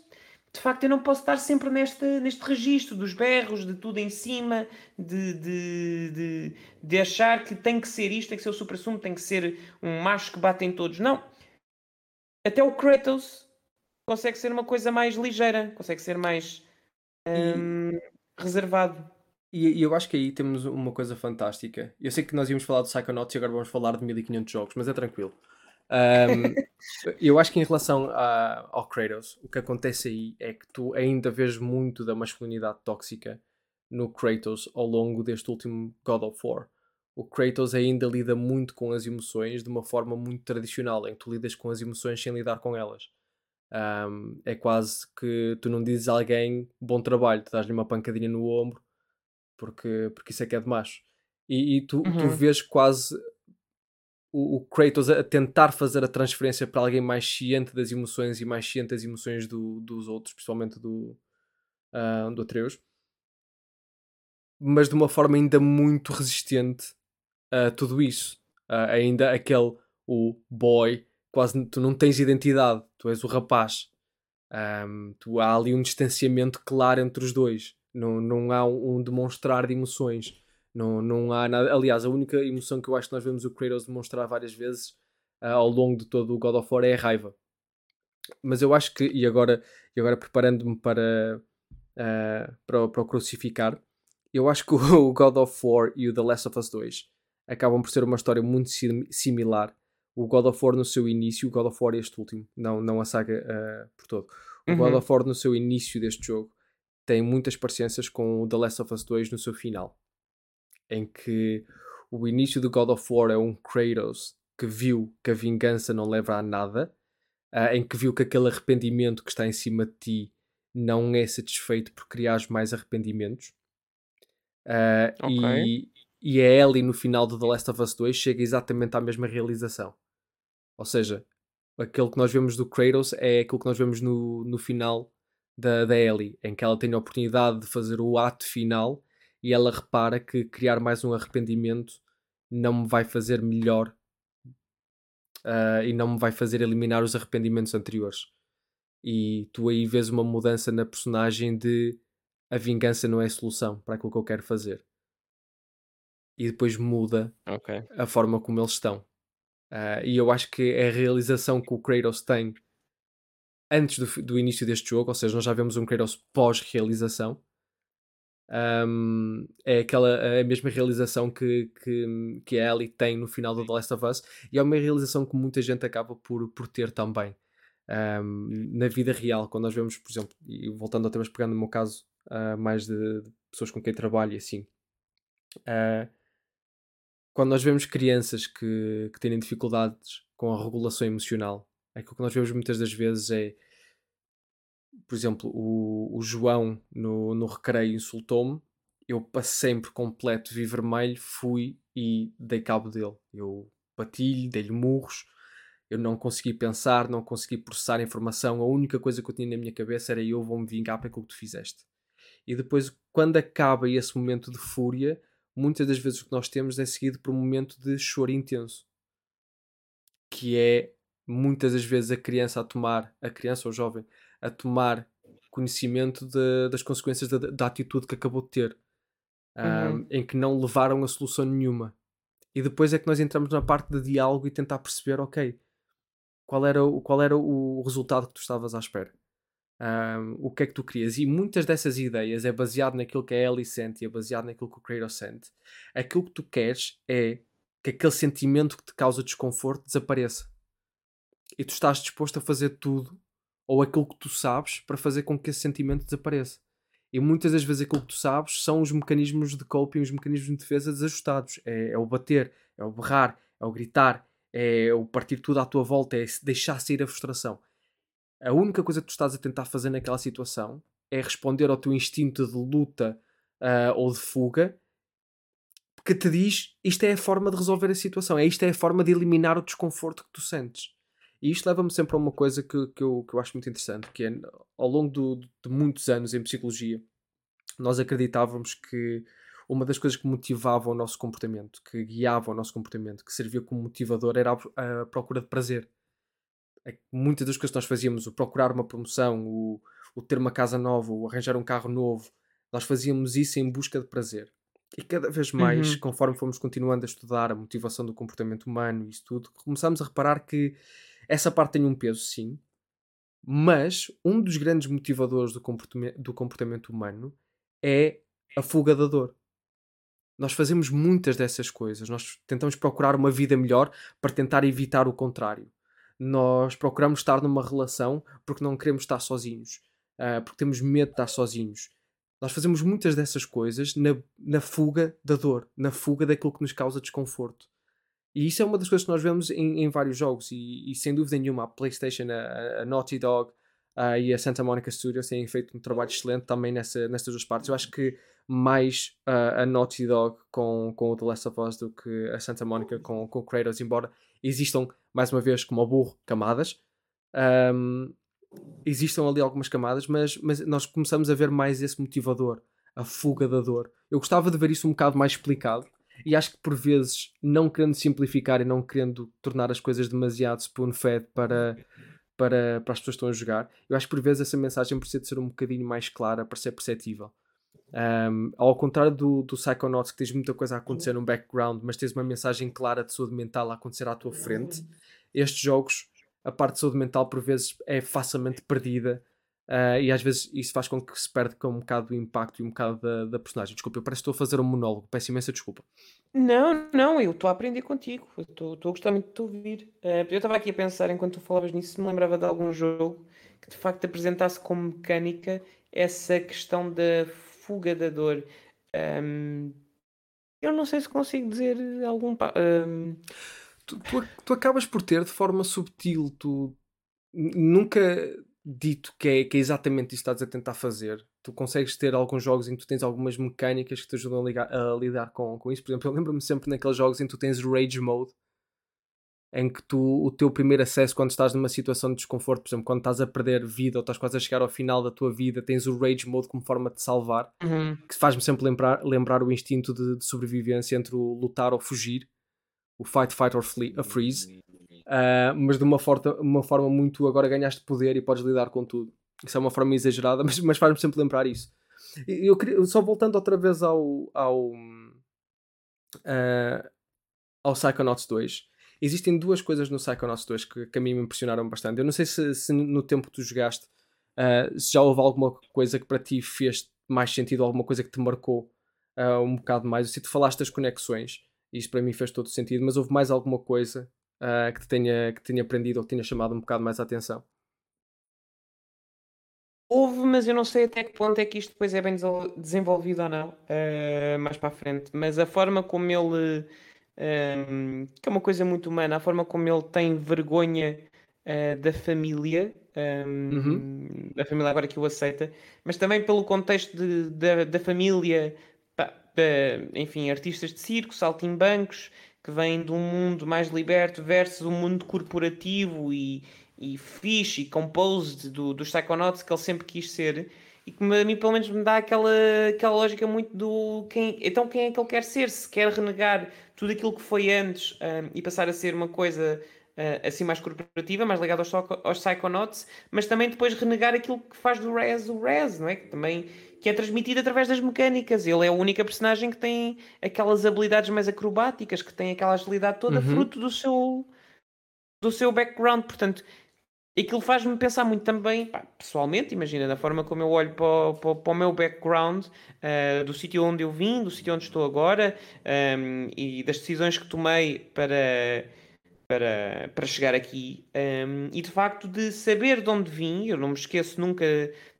de facto eu não posso estar sempre neste, neste registro dos berros, de tudo em cima, de, de, de, de achar que tem que ser isto, tem que ser o supra-sumo, tem que ser um macho que bate em todos. Não. Até o Kratos consegue ser uma coisa mais ligeira, consegue ser mais hum, reservado. E, e eu acho que aí temos uma coisa fantástica. Eu sei que nós íamos falar do Psychonauts e agora vamos falar de 1500 jogos, mas é tranquilo. Ahm, (laughs) eu acho que em relação a- ao Kratos, o que acontece aí é que tu ainda vês muito da masculinidade tóxica no Kratos ao longo deste último God of War. O Kratos ainda lida muito com as emoções de uma forma muito tradicional, em que tu lidas com as emoções sem lidar com elas. Um, é quase que tu não dizes a alguém bom trabalho, tu dás-lhe uma pancadinha no ombro, porque, porque isso é que é de macho. E, e tu, uhum. tu vês quase o, o, Kratos a tentar fazer a transferência para alguém mais ciente das emoções e mais ciente das emoções do, dos outros, principalmente do, uh, do Atreus, mas de uma forma ainda muito resistente a tudo isso. Uh, ainda aquele, o boy, quase tu não tens identidade, tu és o rapaz. Um, tu, há ali um distanciamento claro entre os dois. Não, não há um, demonstrar de emoções. Não, não há nada. Aliás, a única emoção que eu acho que nós vemos o Kratos demonstrar várias vezes uh, ao longo de todo o God of War é a raiva. Mas eu acho que, e agora, e agora preparando-me para, uh, para, para o crucificar, eu acho que (laughs) o God of War e o The Last of Us 2 acabam por ser uma história muito sim, similar. O God of War no seu início, o God of War este último, não, não a saga uh, por todo. O uhum. God of War no seu início deste jogo tem muitas parecenças com o The Last of Us 2 no seu final em que o início do God of War é um Kratos que viu que a vingança não leva a nada, uh, em que viu que aquele arrependimento que está em cima de ti não é satisfeito por criar mais arrependimentos. Uh, okay. e, e a Ellie no final do The Last of Us 2 chega exatamente à mesma realização. Ou seja, aquilo que nós vemos do Kratos é aquilo que nós vemos no, no final da, da Ellie, em que ela tem a oportunidade de fazer o ato final e ela repara que criar mais um arrependimento não me vai fazer melhor uh, e não me vai fazer eliminar os arrependimentos anteriores. E tu aí vês uma mudança na personagem de a vingança não é a solução para aquilo que eu quero fazer. E depois muda okay. a forma como eles estão. Uh, e eu acho que é a realização que o Kratos tem antes do, do início deste jogo, ou seja, nós já vemos um Kratos pós-realização, um, é aquela a mesma realização que, que, que a Ellie tem no final do The Last of Us e é uma realização que muita gente acaba por, por ter também um, na vida real. Quando nós vemos, por exemplo, e voltando até mais pegando no meu caso, uh, mais de, de, pessoas com quem trabalho e assim, uh, quando nós vemos crianças que, que têm dificuldades com a regulação emocional, aquilo que nós vemos muitas das vezes é por exemplo, o, o João no, no recreio insultou-me, eu passei por completo vi vermelho, fui e dei cabo dele. Eu bati-lhe, dei-lhe murros, eu não consegui pensar, não consegui processar a informação, a única coisa que eu tinha na minha cabeça era eu vou-me vingar para aquilo que tu fizeste. E depois, quando acaba esse momento de fúria, muitas das vezes o que nós temos é seguido por um momento de choro intenso. Que é muitas das vezes a criança a tomar, a criança ou o jovem, a tomar conhecimento de, das consequências da, da, atitude que acabou de ter, uhum. um, em que não levaram a solução nenhuma. E depois é que nós entramos na parte de diálogo e tentar perceber, ok, qual era, o, qual era o resultado que tu estavas à espera. Um, o que é que tu querias? E muitas dessas ideias é baseado naquilo que a Ellie sente e é baseado naquilo que o Kratos sente. Aquilo que tu queres é que aquele sentimento que te causa desconforto desapareça. E tu estás disposto a fazer tudo ou aquilo que tu sabes para fazer com que esse sentimento desapareça. E muitas das vezes aquilo que tu sabes são os mecanismos de coping, os mecanismos de defesa desajustados. É, é o bater, é o berrar, é o gritar, é o partir tudo à tua volta, é deixar sair a frustração. A única coisa que tu estás a tentar fazer naquela situação é responder ao teu instinto de luta uh, ou de fuga que te diz isto é a forma de resolver a situação, é isto é a forma de eliminar o desconforto que tu sentes. E isto leva-me sempre a uma coisa que, que, eu, que eu acho muito interessante, que é, ao longo do, de muitos anos em psicologia, nós acreditávamos que uma das coisas que motivava o nosso comportamento, que guiava o nosso comportamento, que servia como motivador, era a, a procura de prazer. É muitas das coisas que nós fazíamos, o procurar uma promoção, o, o ter uma casa nova, o arranjar um carro novo, nós fazíamos isso em busca de prazer. E cada vez mais, uhum. conforme fomos continuando a estudar a motivação do comportamento humano e isso tudo, começámos a reparar que essa parte tem um peso, sim, mas um dos grandes motivadores do comportamento, do comportamento humano é a fuga da dor. Nós fazemos muitas dessas coisas. Nós tentamos procurar uma vida melhor para tentar evitar o contrário. Nós procuramos estar numa relação porque não queremos estar sozinhos, uh, porque temos medo de estar sozinhos. Nós fazemos muitas dessas coisas na, na fuga da dor, na fuga daquilo que nos causa desconforto. E isso é uma das coisas que nós vemos em, em vários jogos, e, e, sem dúvida nenhuma, a PlayStation, a, a Naughty Dog uh, e a Santa Monica Studios têm feito um trabalho excelente também nessa, nessas duas partes. Eu acho que mais a Naughty Dog com, com o The Last of Us do que a Santa Monica com, com o Kratos, embora existam, mais uma vez, como o burro, camadas. Um, existam ali algumas camadas, mas, mas nós começamos a ver mais esse motivador, a fuga da dor. Eu gostava de ver isso um bocado mais explicado e acho que por vezes, não querendo simplificar e não querendo tornar as coisas demasiado spoon-fed para, para, para as pessoas que estão a jogar, eu acho que por vezes essa mensagem precisa de ser um bocadinho mais clara para ser perceptível. Um, ao contrário do, do Psychonauts, que tens muita coisa a acontecer no background, mas tens uma mensagem clara de saúde mental a acontecer à tua frente, estes jogos, a parte de saúde mental por vezes é facilmente perdida Uh, e às vezes isso faz com que se perca um bocado do impacto e um bocado da, da personagem. Desculpa, eu parece que estou a fazer um monólogo, peço imensa desculpa. Não, não, eu estou a aprender contigo, estou a gostar muito de te ouvir. Uh, eu estava aqui a pensar enquanto tu falavas nisso, me lembrava de algum jogo que de facto apresentasse como mecânica essa questão da fuga da dor. Um, eu não sei se consigo dizer algum. Um... Tu, tu, tu acabas por ter de forma subtil, tu nunca dito que é, que é exatamente isso que estás a tentar fazer. Tu consegues ter alguns jogos em que tu tens algumas mecânicas que te ajudam a, ligar, a lidar com, com isso. Por exemplo, eu lembro-me sempre naqueles jogos em que tu tens Rage Mode, em que tu, o teu primeiro acesso quando estás numa situação de desconforto, por exemplo, quando estás a perder vida ou estás quase a chegar ao final da tua vida, tens o Rage Mode como forma de salvar, uhum. que faz-me sempre lembrar, lembrar o instinto de, de, sobrevivência entre o lutar ou fugir, o fight, fight or, flee, freeze uh, mas de uma, forma, uma forma muito agora ganhaste poder e podes lidar com tudo. Isso é uma forma exagerada, (laughs) mas, mas faz-me sempre lembrar isso. Eu queria, só voltando outra vez ao, ao, uh, ao Psychonauts 2, existem duas coisas no Psychonauts 2 que, que a mim me impressionaram bastante. Eu não sei se, se no tempo que tu jogaste, uh, se já houve alguma coisa que para ti fez mais sentido, alguma coisa que te marcou uh, um bocado mais. Eu sei que tu falaste das conexões, isso para mim fez todo sentido, mas houve mais alguma coisa uh, que, te tenha, que tenha aprendido ou que tenha chamado um bocado mais a atenção? Houve, mas eu não sei até que ponto é que isto depois é bem desenvolvido ou não, uh, mais para a frente. Mas a forma como ele, um, que é uma coisa muito humana, a forma como ele tem vergonha uh, da família, um, uhum. da família agora que o aceita, mas também pelo contexto de, da, da família, enfim, artistas de circo, saltimbancos, que vem de um mundo mais liberto versus um mundo corporativo e, e fixe e composed do, dos Psychonauts que ele sempre quis ser e que a mim pelo menos me dá aquela, aquela lógica muito do quem, então quem é que ele quer ser? Se quer renegar tudo aquilo que foi antes um, e passar a ser uma coisa assim mais corporativa, mais ligada aos, aos Psychonauts, mas também depois renegar aquilo que faz do Rez o Rez, não é? Que também que é transmitido através das mecânicas. Ele é a única personagem que tem aquelas habilidades mais acrobáticas, que tem aquela agilidade toda, uhum. fruto do seu, do seu background. Portanto, aquilo faz-me pensar muito também, pá, pessoalmente, imagina, da forma como eu olho para o, para, para o meu background, uh, do sítio onde eu vim, do sítio onde estou agora um, ehm, e das decisões que tomei para para, para chegar aqui um, e de facto de saber de onde vim, eu não me esqueço nunca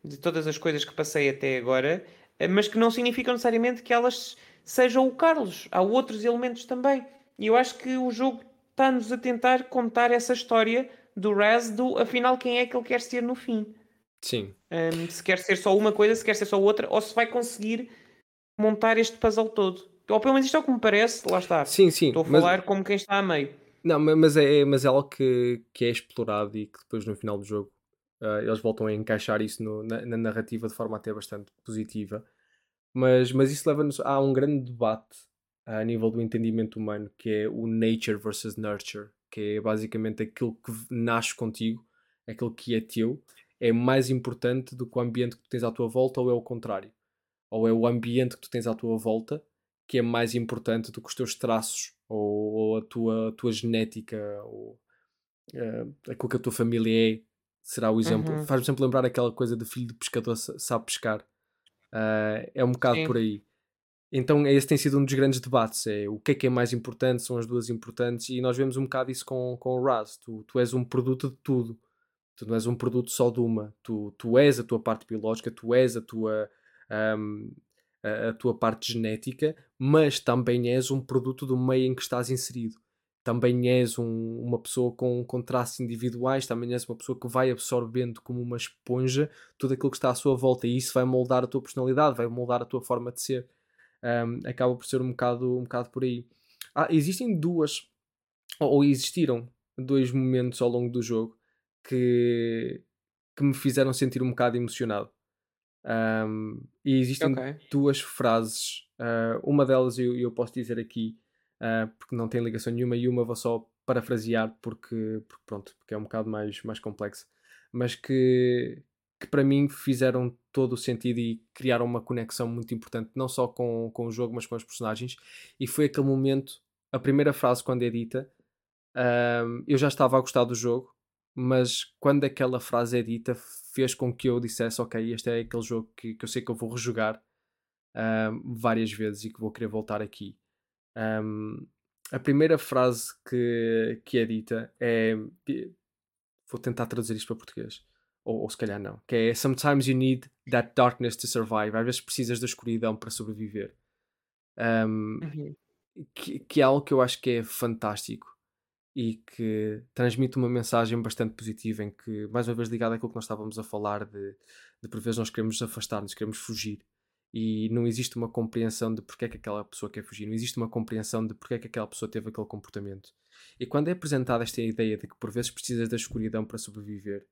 de todas as coisas que passei até agora, eh, mas que não significam necessariamente que elas sejam o Carlos, há outros elementos também. E eu acho que o jogo está-nos a tentar contar essa história do Raz, do afinal quem é que ele quer ser no fim. Sim. Um, se quer ser só uma coisa, se quer ser só outra, ou se vai conseguir montar este puzzle todo. Ou pelo menos isto é o que me parece, lá está. Sim, sim. Estou a falar mas... como quem está a meio. Não, mas é, mas é algo que, que é explorado e que depois no final do jogo uh, eles voltam a encaixar isso no, na, na, narrativa de forma até bastante positiva. Mas, mas isso leva-nos a um grande debate a nível do entendimento humano que é o nature versus nurture, que é basicamente aquilo que nasce contigo, aquilo que é teu, é mais importante do que o ambiente que tu tens à tua volta ou é o contrário? Ou é o ambiente que tu tens à tua volta que é mais importante do que os teus traços ou, ou a, tua, a tua genética ou uh, aquilo que a tua família é será o exemplo. Uhum. Faz-me sempre lembrar aquela coisa de filho de pescador sabe pescar. Uh, é um bocado Sim. por aí. Então esse tem sido um dos grandes debates, é o que é que é mais importante, são as duas importantes, e nós vemos um bocado isso com, com o Raz, tu, tu és um produto de tudo, tu não és um produto só de uma, tu, tu és a tua parte biológica, tu és a tua, um, a, tua parte genética, mas também és um produto do meio em que estás inserido. Também és um, uma pessoa com, com traços individuais, também és uma pessoa que vai absorvendo como uma esponja tudo aquilo que está à sua volta e isso vai moldar a tua personalidade, vai moldar a tua forma de ser. Um, acaba por ser um bocado, um bocado por aí. Ah, existem duas, ou, ou existiram dois momentos ao longo do jogo que, que me fizeram sentir um bocado emocionado. Um, e existem okay. duas frases, uh, uma delas eu, eu posso dizer aqui, uh, porque não tem ligação nenhuma, e uma vou só parafrasear porque, porque, pronto, porque é um bocado mais, mais complexo, mas que, que para mim fizeram todo o sentido e criaram uma conexão muito importante, não só com, com o jogo, mas com os personagens. E foi aquele momento, a primeira frase quando é dita, um, eu já estava a gostar do jogo, mas quando aquela frase é dita, fez com que eu dissesse: Ok, este é aquele jogo que, que eu sei que eu vou rejogar um, várias vezes e que vou querer voltar aqui. Um, a primeira frase que, que é dita é. Vou tentar traduzir isto para português. Ou, ou se calhar não. Que é Sometimes you need that darkness to survive. Às vezes precisas da escuridão para sobreviver. Um, uhum. que, que é algo que eu acho que é fantástico e que transmite uma mensagem bastante positiva em que, mais uma vez ligado àquilo que nós estávamos a falar de, de por vezes nós queremos afastar-nos, queremos fugir e não existe uma compreensão de porque é que aquela pessoa quer fugir, não existe uma compreensão de porque é que aquela pessoa teve aquele comportamento. E quando é apresentada esta ideia de que por vezes precisas da escuridão para sobreviver,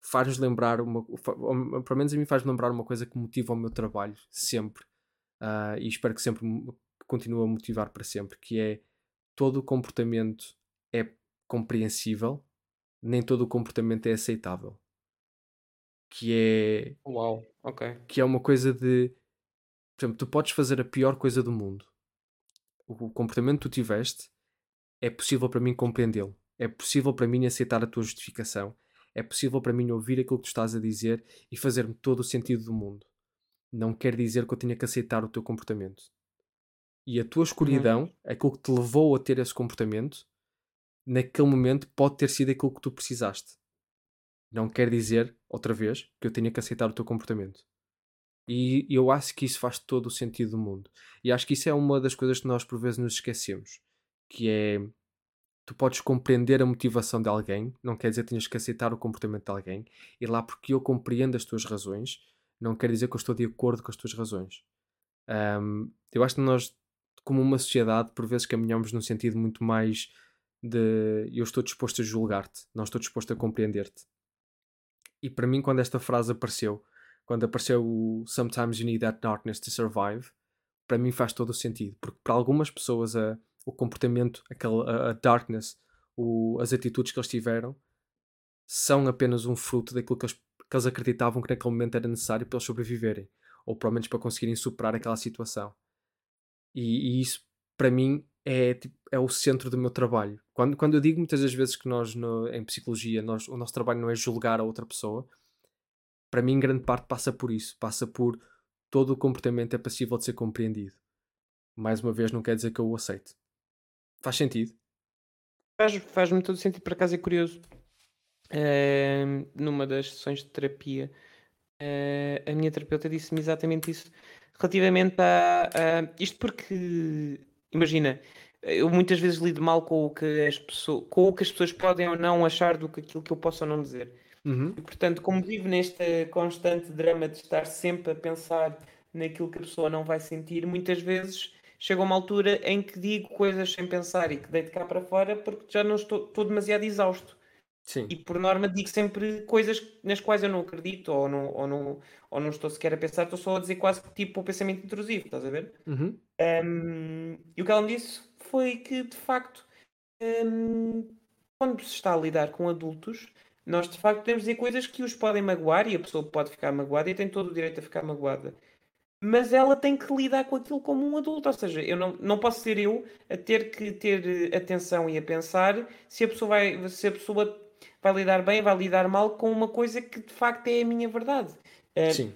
faz-nos lembrar, uma, pelo menos a mim faz-me lembrar uma coisa que motiva o meu trabalho sempre uh, e espero que sempre continue a motivar para sempre, que é todo o comportamento é compreensível, nem todo o comportamento é aceitável. Que é. Uau, ok. Que é uma coisa de. Por exemplo, tu podes fazer a pior coisa do mundo. O comportamento que tu tiveste é possível para mim compreendê-lo. É possível para mim aceitar a tua justificação. É possível para mim ouvir aquilo que tu estás a dizer e fazer-me todo o sentido do mundo. Não quer dizer que eu tenha que aceitar o teu comportamento. E a tua escuridão, uhum. aquilo que te levou a ter esse comportamento, naquele momento pode ter sido aquilo que tu precisaste. Não quer dizer, outra vez, que eu tenha que aceitar o teu comportamento. E eu acho que isso faz todo o sentido do mundo. E acho que isso é uma das coisas que nós por vezes nos esquecemos. Que é. Tu podes compreender a motivação de alguém, não quer dizer que tenhas que aceitar o comportamento de alguém, e lá porque eu compreendo as tuas razões, não quer dizer que eu estou de acordo com as tuas razões. Um, eu acho que nós, como uma sociedade, por vezes caminhamos num sentido muito mais de eu estou disposto a julgar-te, não estou disposto a compreender-te. E para mim, quando esta frase apareceu, quando apareceu o Sometimes you need that darkness to survive, para mim faz todo o sentido, porque para algumas pessoas a, o comportamento, aquela, a, a darkness, o, as atitudes que eles tiveram, são apenas um fruto daquilo que eles, que eles acreditavam que naquele momento era necessário para eles sobreviverem, ou pelo menos para conseguirem superar aquela situação. E, e isso, para mim, é, tipo, é o centro do meu trabalho. Quando, quando eu digo muitas das vezes que nós, no, em psicologia, nós, o nosso trabalho não é julgar a outra pessoa, para mim, grande parte passa por isso. Passa por todo o comportamento é passível de ser compreendido. Mais uma vez, não quer dizer que eu o aceite. Faz sentido? Faz, faz-me todo sentido, por acaso é curioso. Uh, numa das sessões de terapia, uh, a minha terapeuta disse-me exatamente isso relativamente a, a, isto porque imagina, eu muitas vezes lido mal com o que as pessoas, com o que as pessoas podem ou não achar do que aquilo que eu posso ou não dizer. Uhum. E, portanto, como vivo neste constante drama de estar sempre a pensar naquilo que a pessoa não vai sentir, muitas vezes chega uma altura em que digo coisas sem pensar e que deito cá para fora porque já não estou, estou demasiado exausto. Sim. E por norma digo sempre coisas nas quais eu não acredito ou não, ou não, ou não estou sequer a pensar, estou só a dizer quase que tipo o pensamento intrusivo, estás a ver? Uhum. Um, e o que ela me disse foi que de facto, um, quando se está a lidar com adultos, nós de facto podemos dizer coisas que os podem magoar e a pessoa pode ficar magoada e tem todo o direito a ficar magoada. Mas ela tem que lidar com aquilo como um adulto, ou seja, eu não, não posso ser eu a ter que ter atenção e a pensar se a pessoa vai, se a pessoa vai lidar bem, vai lidar mal com uma coisa que de facto é a minha verdade. Uh, Sim.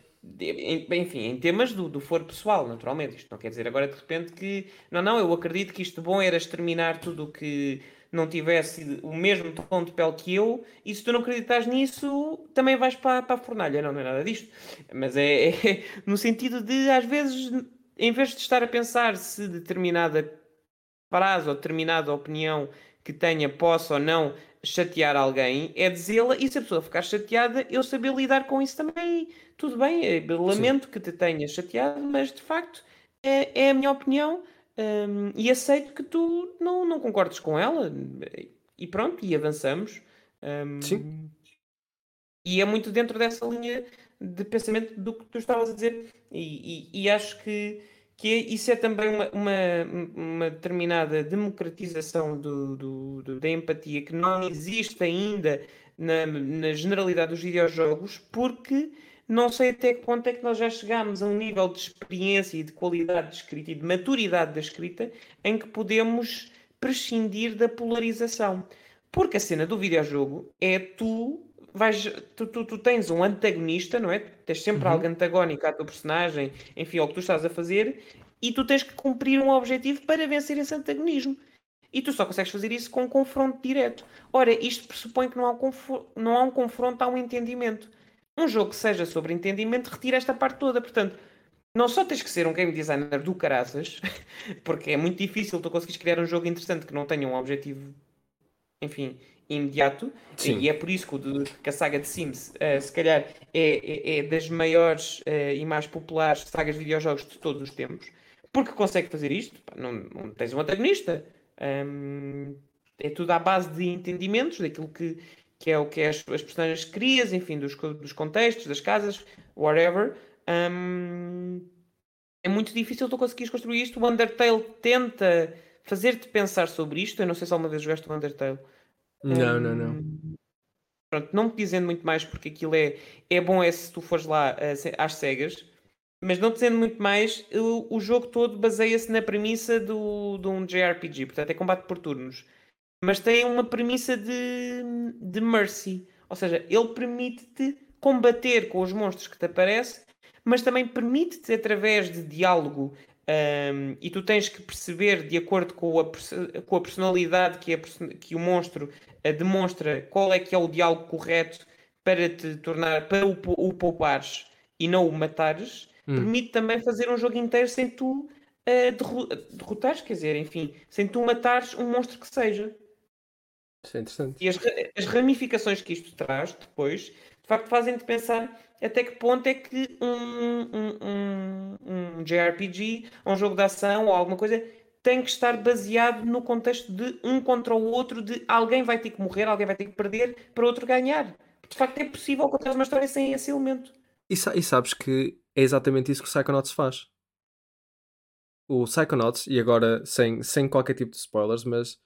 Enfim, em temas do, do foro pessoal, naturalmente. Isto não quer dizer agora de repente que não, não, eu acredito que isto bom era exterminar tudo o que não tivesse o mesmo tom de pele que eu, e se tu não acreditas nisso, também vais para, para a fornalha. Não, não é nada disto. Mas é, é (laughs) no sentido de, às vezes, em vez de estar a pensar se determinada frase ou determinada opinião que tenha possa ou não chatear alguém, é dizê-la e se a pessoa ficar chateada, eu saber lidar com isso também. Tudo bem, eh, lamento Sim. que te tenha chateado, mas de facto é, é a minha opinião um, e aceito que tu não, não concordes com ela e pronto, e avançamos. Um, Sim. E é muito dentro dessa linha de pensamento do que tu estavas a dizer, e, e, e acho que que isso é também uma, uma, uma determinada democratização do, do, do, da empatia que não existe ainda na, na generalidade dos videojogos, porque não sei até que ponto é que nós já chegámos a um nível de experiência e de qualidade de escrita e de maturidade da escrita em que podemos prescindir da polarização. Porque a cena do videojogo é tu vais, tu, tu, tu, tens um antagonista, não é? Tens sempre uhum. algo antagónico à tua personagem, enfim, ao que tu estás a fazer, e tu tens que cumprir um objetivo para vencer esse antagonismo. E tu só consegues fazer isso com um confronto direto. Ora, isto pressupõe que não há, um não há um confronto, há um entendimento. Um jogo que seja sobre entendimento retira esta parte toda. Portanto, não só tens que ser um game designer do caraças, (laughs) porque é muito difícil tu conseguires criar um jogo interessante que não tenha um objetivo, enfim, imediato, Sim. e é por isso que, o, que a saga de Sims, uh, se calhar, é, é, é das maiores uh, e mais populares sagas de videojogos de todos os tempos, porque consegue fazer isto. Pá, não, não, tens um antagonista, um, é tudo à base de entendimentos daquilo que, que é o que é as, as personagens crias, enfim, dos, dos contextos, das casas, whatever. Um, é muito difícil tu conseguires construir isto. O Undertale tenta fazer-te pensar sobre isto. Eu não sei se alguma vez jogaste o Undertale. Não, não, não. Pronto, não te dizendo muito mais, porque aquilo é, é bom é se tu fores lá uh, às cegas, mas não te dizendo muito mais, o, o jogo todo baseia-se na premissa do, de um JRPG, portanto é combate por turnos. Mas tem uma premissa de, de mercy, ou seja, ele permite-te combater com os monstros que te aparecem, mas também permite-te, através de diálogo um, e tu tens que perceber, de acordo com a, com a personalidade que, a, que o monstro uh, demonstra, qual é que é o diálogo correto para te tornar, para o, o poupares e não o matares, hum. permite também fazer um jogo inteiro sem tu uh, derrotares, quer dizer, enfim, sem tu matares um monstro que seja. Isso é interessante. E as, as ramificações que isto traz depois, de facto, fazem-te pensar até que ponto é que um, um, um, um JRPG, um jogo de ação ou alguma coisa tem que estar baseado no contexto de um contra o outro, de alguém vai ter que morrer, alguém vai ter que perder para outro ganhar. De facto, é possível contar uma história sem esse elemento. E, e sabes que é exatamente isso que o Psychonauts faz. O Psychonauts, e agora sem, sem qualquer tipo de spoilers, mas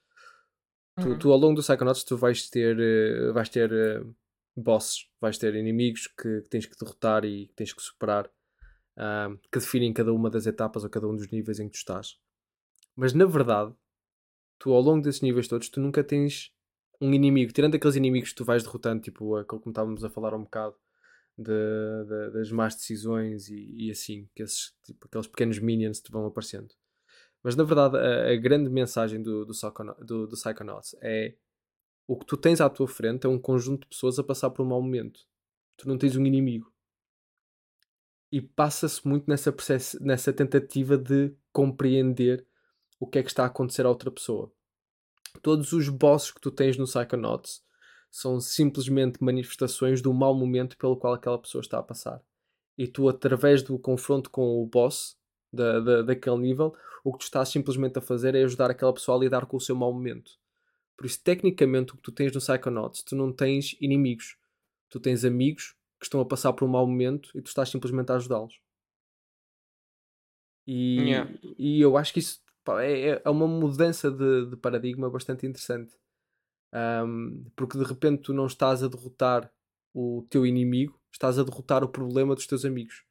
tu, uhum. tu ao longo do Psychonauts tu vais ter, uh, vais ter uh, bosses, vais ter inimigos que, que tens que derrotar e que tens que superar, que definem cada uma das etapas ou cada um dos níveis em que tu estás. Mas na verdade, tu ao longo desses níveis todos, tu nunca tens um inimigo, tirando aqueles inimigos que tu vais derrotando, tipo aquele como estávamos a falar um bocado, de, de, das más decisões e, e, assim, que esses, tipo, aqueles pequenos minions te vão aparecendo. Mas na verdade, a, a grande mensagem do, do, do, do Psychonauts é o que tu tens à tua frente é um conjunto de pessoas a passar por um mau momento. Tu não tens um inimigo. E passa-se muito nessa, nessa tentativa de compreender o que é que está a acontecer a outra pessoa. Todos os bosses que tu tens no Psychonauts são simplesmente manifestações do mau momento pelo qual aquela pessoa está a passar. E tu, através do confronto com o boss da, da, daquele nível, o que tu estás simplesmente a fazer é ajudar aquela pessoa a lidar com o seu mau momento. Por isso, tecnicamente, o que tu tens no Psychonauts, tu não tens inimigos. Tu tens amigos que estão a passar por um mau momento e tu estás simplesmente a ajudá-los. E, yeah. e eu acho que isso pá, é, é, é uma mudança de, de paradigma bastante interessante. Um, porque de repente tu não estás a derrotar o teu inimigo, estás a derrotar o problema dos teus amigos.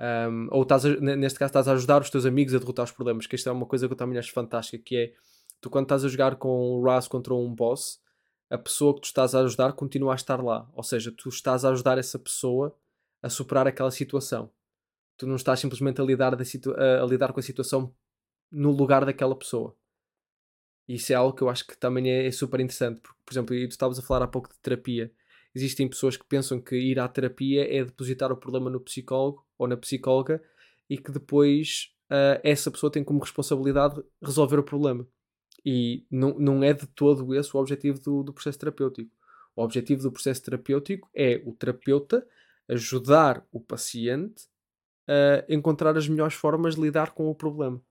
Um, ou estás a, neste caso estás a ajudar os teus amigos a derrotar os problemas, que isto é uma coisa que eu também acho fantástica, que é tu quando estás a jogar com o Raz contra um boss, a pessoa que tu estás a ajudar continua a estar lá. Ou seja, tu estás a ajudar essa pessoa a superar aquela situação. Tu não estás simplesmente a lidar, a, lidar com a situação no lugar daquela pessoa. Isso é algo que eu acho que também é, é super interessante, porque, por exemplo, tu estavas a falar há pouco de terapia. Existem pessoas que pensam que ir à terapia é depositar o problema no psicólogo ou na psicóloga e que depois uh, essa pessoa tem como responsabilidade resolver o problema. E não, não é de todo esse o objetivo do, do processo terapêutico. O objetivo do processo terapêutico é o terapeuta ajudar o paciente a encontrar as melhores formas de lidar com o problema.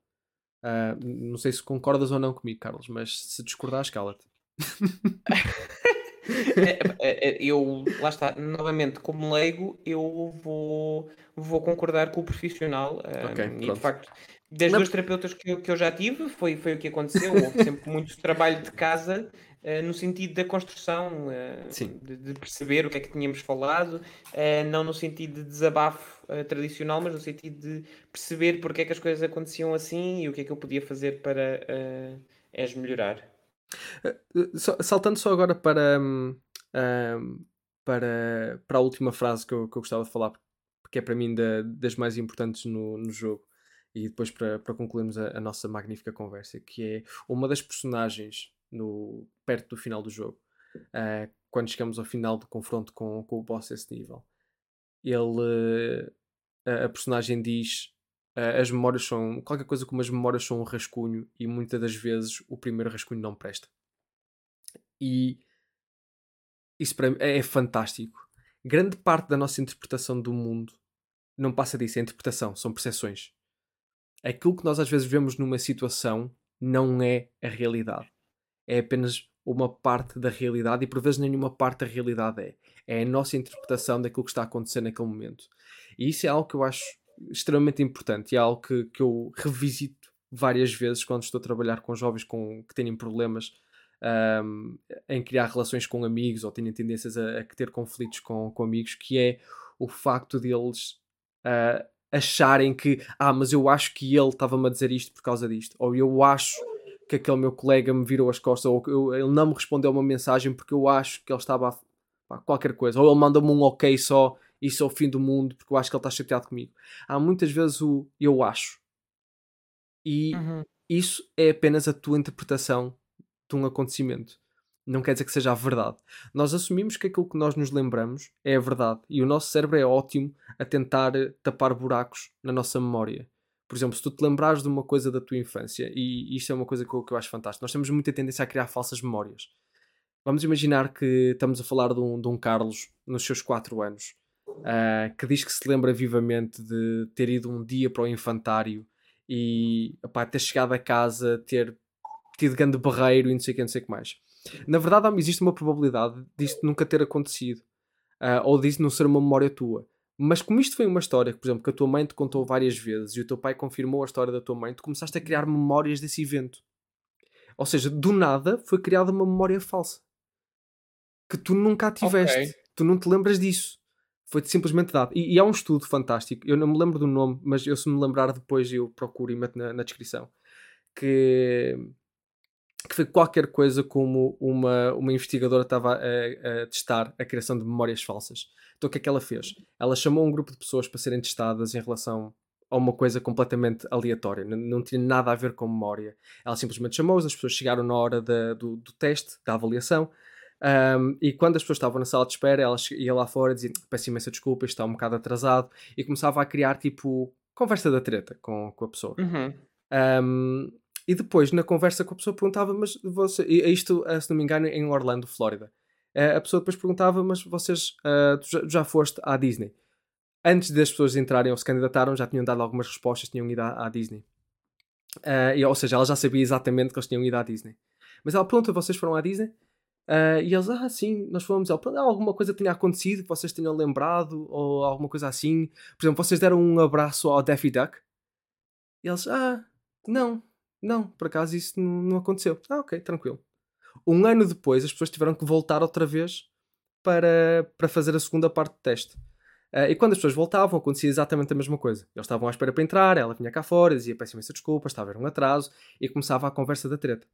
Uh, não sei se concordas ou não comigo, Carlos, mas se discordares, cala-te. (laughs) É, é, é, eu, lá está, novamente, como leigo, eu vou, vou concordar com o profissional. Okay, um, e de facto, das duas terapeutas que eu, que eu já tive, foi, foi o que aconteceu. Houve sempre (laughs) muito trabalho de casa Uh, no sentido da construção, uh, de, de, perceber o que é que tínhamos falado, uh, não no sentido de desabafo tradicional, mas no sentido de perceber porque é que as coisas aconteciam assim e o que é que eu podia fazer para as melhorar. saltando só agora para, um, para, para a última frase que eu, que eu gostava de falar, porque é para mim da, das mais importantes no, no jogo, e depois para, para concluirmos a, a nossa magnífica conversa, que é uma das personagens no, perto do final do jogo, uh, quando chegamos ao final do confronto com, com o boss a esse nível. Ele, uh, a, a, personagem diz uh, as memórias são qualquer coisa como as memórias são um rascunho e muitas das vezes o primeiro rascunho não presta. E isso para mim é, é fantástico. Grande parte da nossa interpretação do mundo não passa disso, é interpretação, são percepções. Aquilo que nós às vezes vemos numa situação não é a realidade é apenas uma parte da realidade e por vezes nenhuma parte da realidade é. É a nossa interpretação daquilo que está a acontecer naquele momento. E isso é algo que eu acho extremamente importante e é algo que, que eu revisito várias vezes quando estou a trabalhar com jovens com, que têm problemas um, em criar relações com amigos ou têm tendências a, a ter conflitos com, com amigos, que é o facto deles uh, acharem que, ah, mas eu acho que ele estava-me a dizer isto por causa disto, ou eu acho que aquele meu colega me virou as costas ou eu, ele não me respondeu uma mensagem porque eu acho que ele estava a pá, qualquer coisa, ou ele manda-me um ok só, isso é o fim do mundo porque eu acho que ele está chateado comigo. Há muitas vezes o eu acho, e uhum. isso é apenas a tua interpretação de um acontecimento. Não quer dizer que seja a verdade. Nós assumimos que aquilo que nós nos lembramos é a verdade e o nosso cérebro é ótimo a tentar tapar buracos na nossa memória. Por exemplo, se tu te lembrares de uma coisa da tua infância, e isto é uma coisa que eu, que eu acho fantástico, nós temos muita tendência a criar falsas memórias. Vamos imaginar que estamos a falar de um, de um Carlos nos seus 4 anos, uh, que diz que se lembra vivamente de ter ido um dia para o infantário e ter chegado a casa, ter tido grande barreiro e não sei o que, não sei o que mais. Na verdade, existe uma probabilidade disto nunca ter acontecido, uh, ou disso não ser uma memória tua. Mas como isto foi uma história, por exemplo, que a tua mãe te contou várias vezes e o teu pai confirmou a história da tua mãe, tu começaste a criar memórias desse evento. Ou seja, do nada foi criada uma memória falsa. Que tu nunca a tiveste. Okay. Tu não te lembras disso. Foi-te simplesmente dado. E, e, há um estudo fantástico, eu não me lembro do nome, mas eu se me lembrar depois eu procuro e meto na, na descrição. Que que foi qualquer coisa como uma, uma investigadora estava a, a, testar a criação de memórias falsas. Então o que é que ela fez? Ela chamou um grupo de pessoas para serem testadas em relação a uma coisa completamente aleatória, não, não tinha nada a ver com memória. Ela simplesmente chamou-os, as pessoas chegaram na hora da, do, do teste, da avaliação, um, e quando as pessoas estavam na sala de espera, ela ia lá fora e dizia: Peço imensa desculpa, está um bocado atrasado, e começava a criar tipo conversa da treta com, com a pessoa. Uhum. Um, e depois, na conversa com a pessoa, perguntava: Mas você. Isto, eh, se não me engano, em Orlando, Flórida. Eh, a pessoa depois perguntava: Mas vocês uh, já, já foste à Disney? Antes das pessoas entrarem ou se candidataram, já tinham dado algumas respostas, tinham ido à, Disney. E, ou seja, ela já sabia exatamente que eles tinham ido à Disney. Mas ela pergunta: Vocês foram à Disney? Uh, e eles, ah, sim, nós fomos. Ela, alguma coisa tinha acontecido que vocês tenham lembrado, ou alguma coisa assim. Por exemplo, vocês deram um abraço ao Daffy Duck? E eles, ah, não, não, por acaso isso não aconteceu. Ah, ok, tranquilo. Um ano depois, as pessoas tiveram que voltar outra vez para, para fazer a segunda parte do teste. Uh, e quando as pessoas voltavam, acontecia exatamente a mesma coisa. Eles estavam à espera para entrar, ela vinha cá fora, dizia peço imensa desculpa, estava a haver um atraso, e começava a conversa da treta.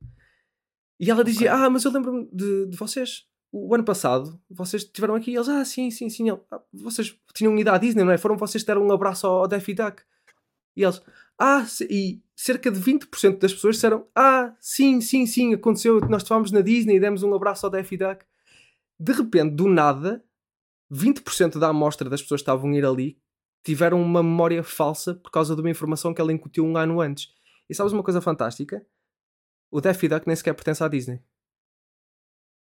E ela dizia: okay. Ah, mas eu lembro-me de, de vocês. O, o ano passado, vocês estiveram aqui. E eles: Ah, sim, sim, sim. ah, vocês tinham ido à Disney, não é? Foram vocês que deram um abraço ao, ao Daffy Duck. E eles: ah, e cerca de 20% das pessoas disseram, ah, sim, sim, sim, aconteceu, nós estávamos na Disney e demos um abraço ao Daffy Duck. De repente, do nada, 20% da amostra das pessoas que estavam a ir ali tiveram uma memória falsa por causa de uma informação que ela incutiu um ano antes. E sabes uma coisa fantástica? O Daffy Duck nem sequer pertence à Disney.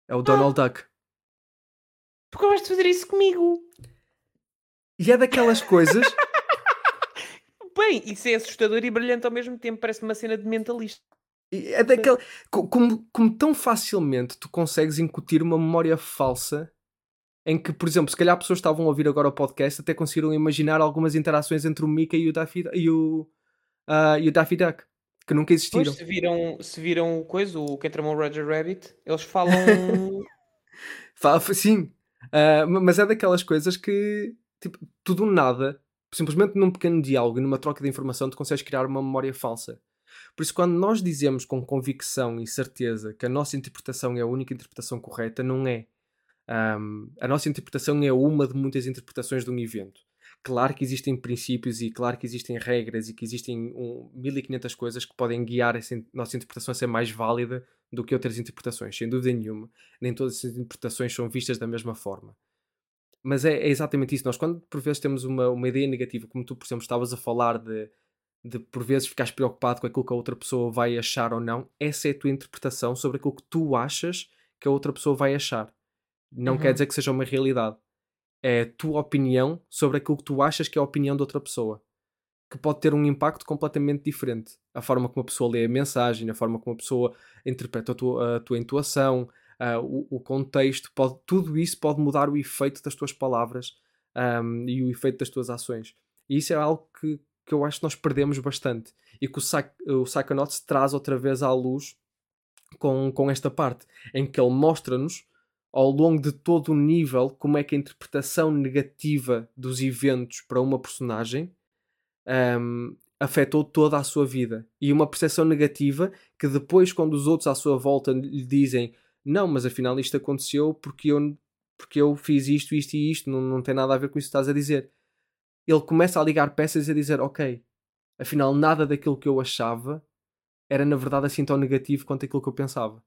É o Donald ah, Duck. Porque vais fazer isso comigo. E é daquelas coisas. Bem, isso é assustador e brilhante ao mesmo tempo. Parece uma cena de mentalista. É daquela. Como, como tão facilmente tu consegues incutir uma memória falsa em que, por exemplo, se calhar pessoas estavam a ouvir agora o podcast até conseguiram imaginar algumas interações entre o Mickey e o Daffy, e o, uh, e o Daffy Duck que nunca existiram. Se viram, se viram o coisa, o que tramou Roger Rabbit, eles (laughs) falam. Fala, sim, uh, mas é daquelas coisas que, tipo, tudo nada, simplesmente num pequeno diálogo numa troca de informação, tu consegues criar uma memória falsa. Por isso, quando nós dizemos com convicção e certeza que a nossa interpretação é a única interpretação correta, não é. Um, a nossa interpretação é uma de muitas interpretações de um evento. Claro que existem princípios e claro que existem regras e que existem um, 1500 coisas que podem guiar essa nossa interpretação a ser mais válida do que outras interpretações, sem dúvida nenhuma. Nem todas as interpretações são vistas da mesma forma. Mas é, é exatamente isso. Nós, quando por vezes temos uma, uma ideia negativa, como tu, por exemplo, estavas a falar de, de por vezes ficares preocupado com aquilo que a outra pessoa vai achar ou não, essa é a tua interpretação sobre aquilo que tu achas que a outra pessoa vai achar. Não uhum. quer dizer que seja uma realidade. É a tua opinião sobre aquilo que tu achas que é a opinião de outra pessoa. Que pode ter um impacto completamente diferente. A forma como a pessoa lê a mensagem, a forma como a pessoa interpreta a tua, a tua intuação, uh, o, o, contexto, pode, tudo isso pode mudar o efeito das tuas palavras um, e o efeito das tuas ações. E isso é algo que, que eu acho que nós perdemos bastante e que o, o Psychonauts traz outra vez à luz com, com esta parte, em que ele mostra-nos ao longo de todo o nível como é que a interpretação negativa dos eventos para uma personagem um, afetou toda a sua vida. E uma percepção negativa que depois, quando os outros à sua volta lhe dizem não, mas afinal isto aconteceu porque eu, porque eu fiz isto, isto e isto, não, não tem nada a ver com isso que estás a dizer. Ele começa a ligar peças e a dizer, ok, afinal nada daquilo que eu achava era na verdade assim tão negativo quanto aquilo que eu pensava.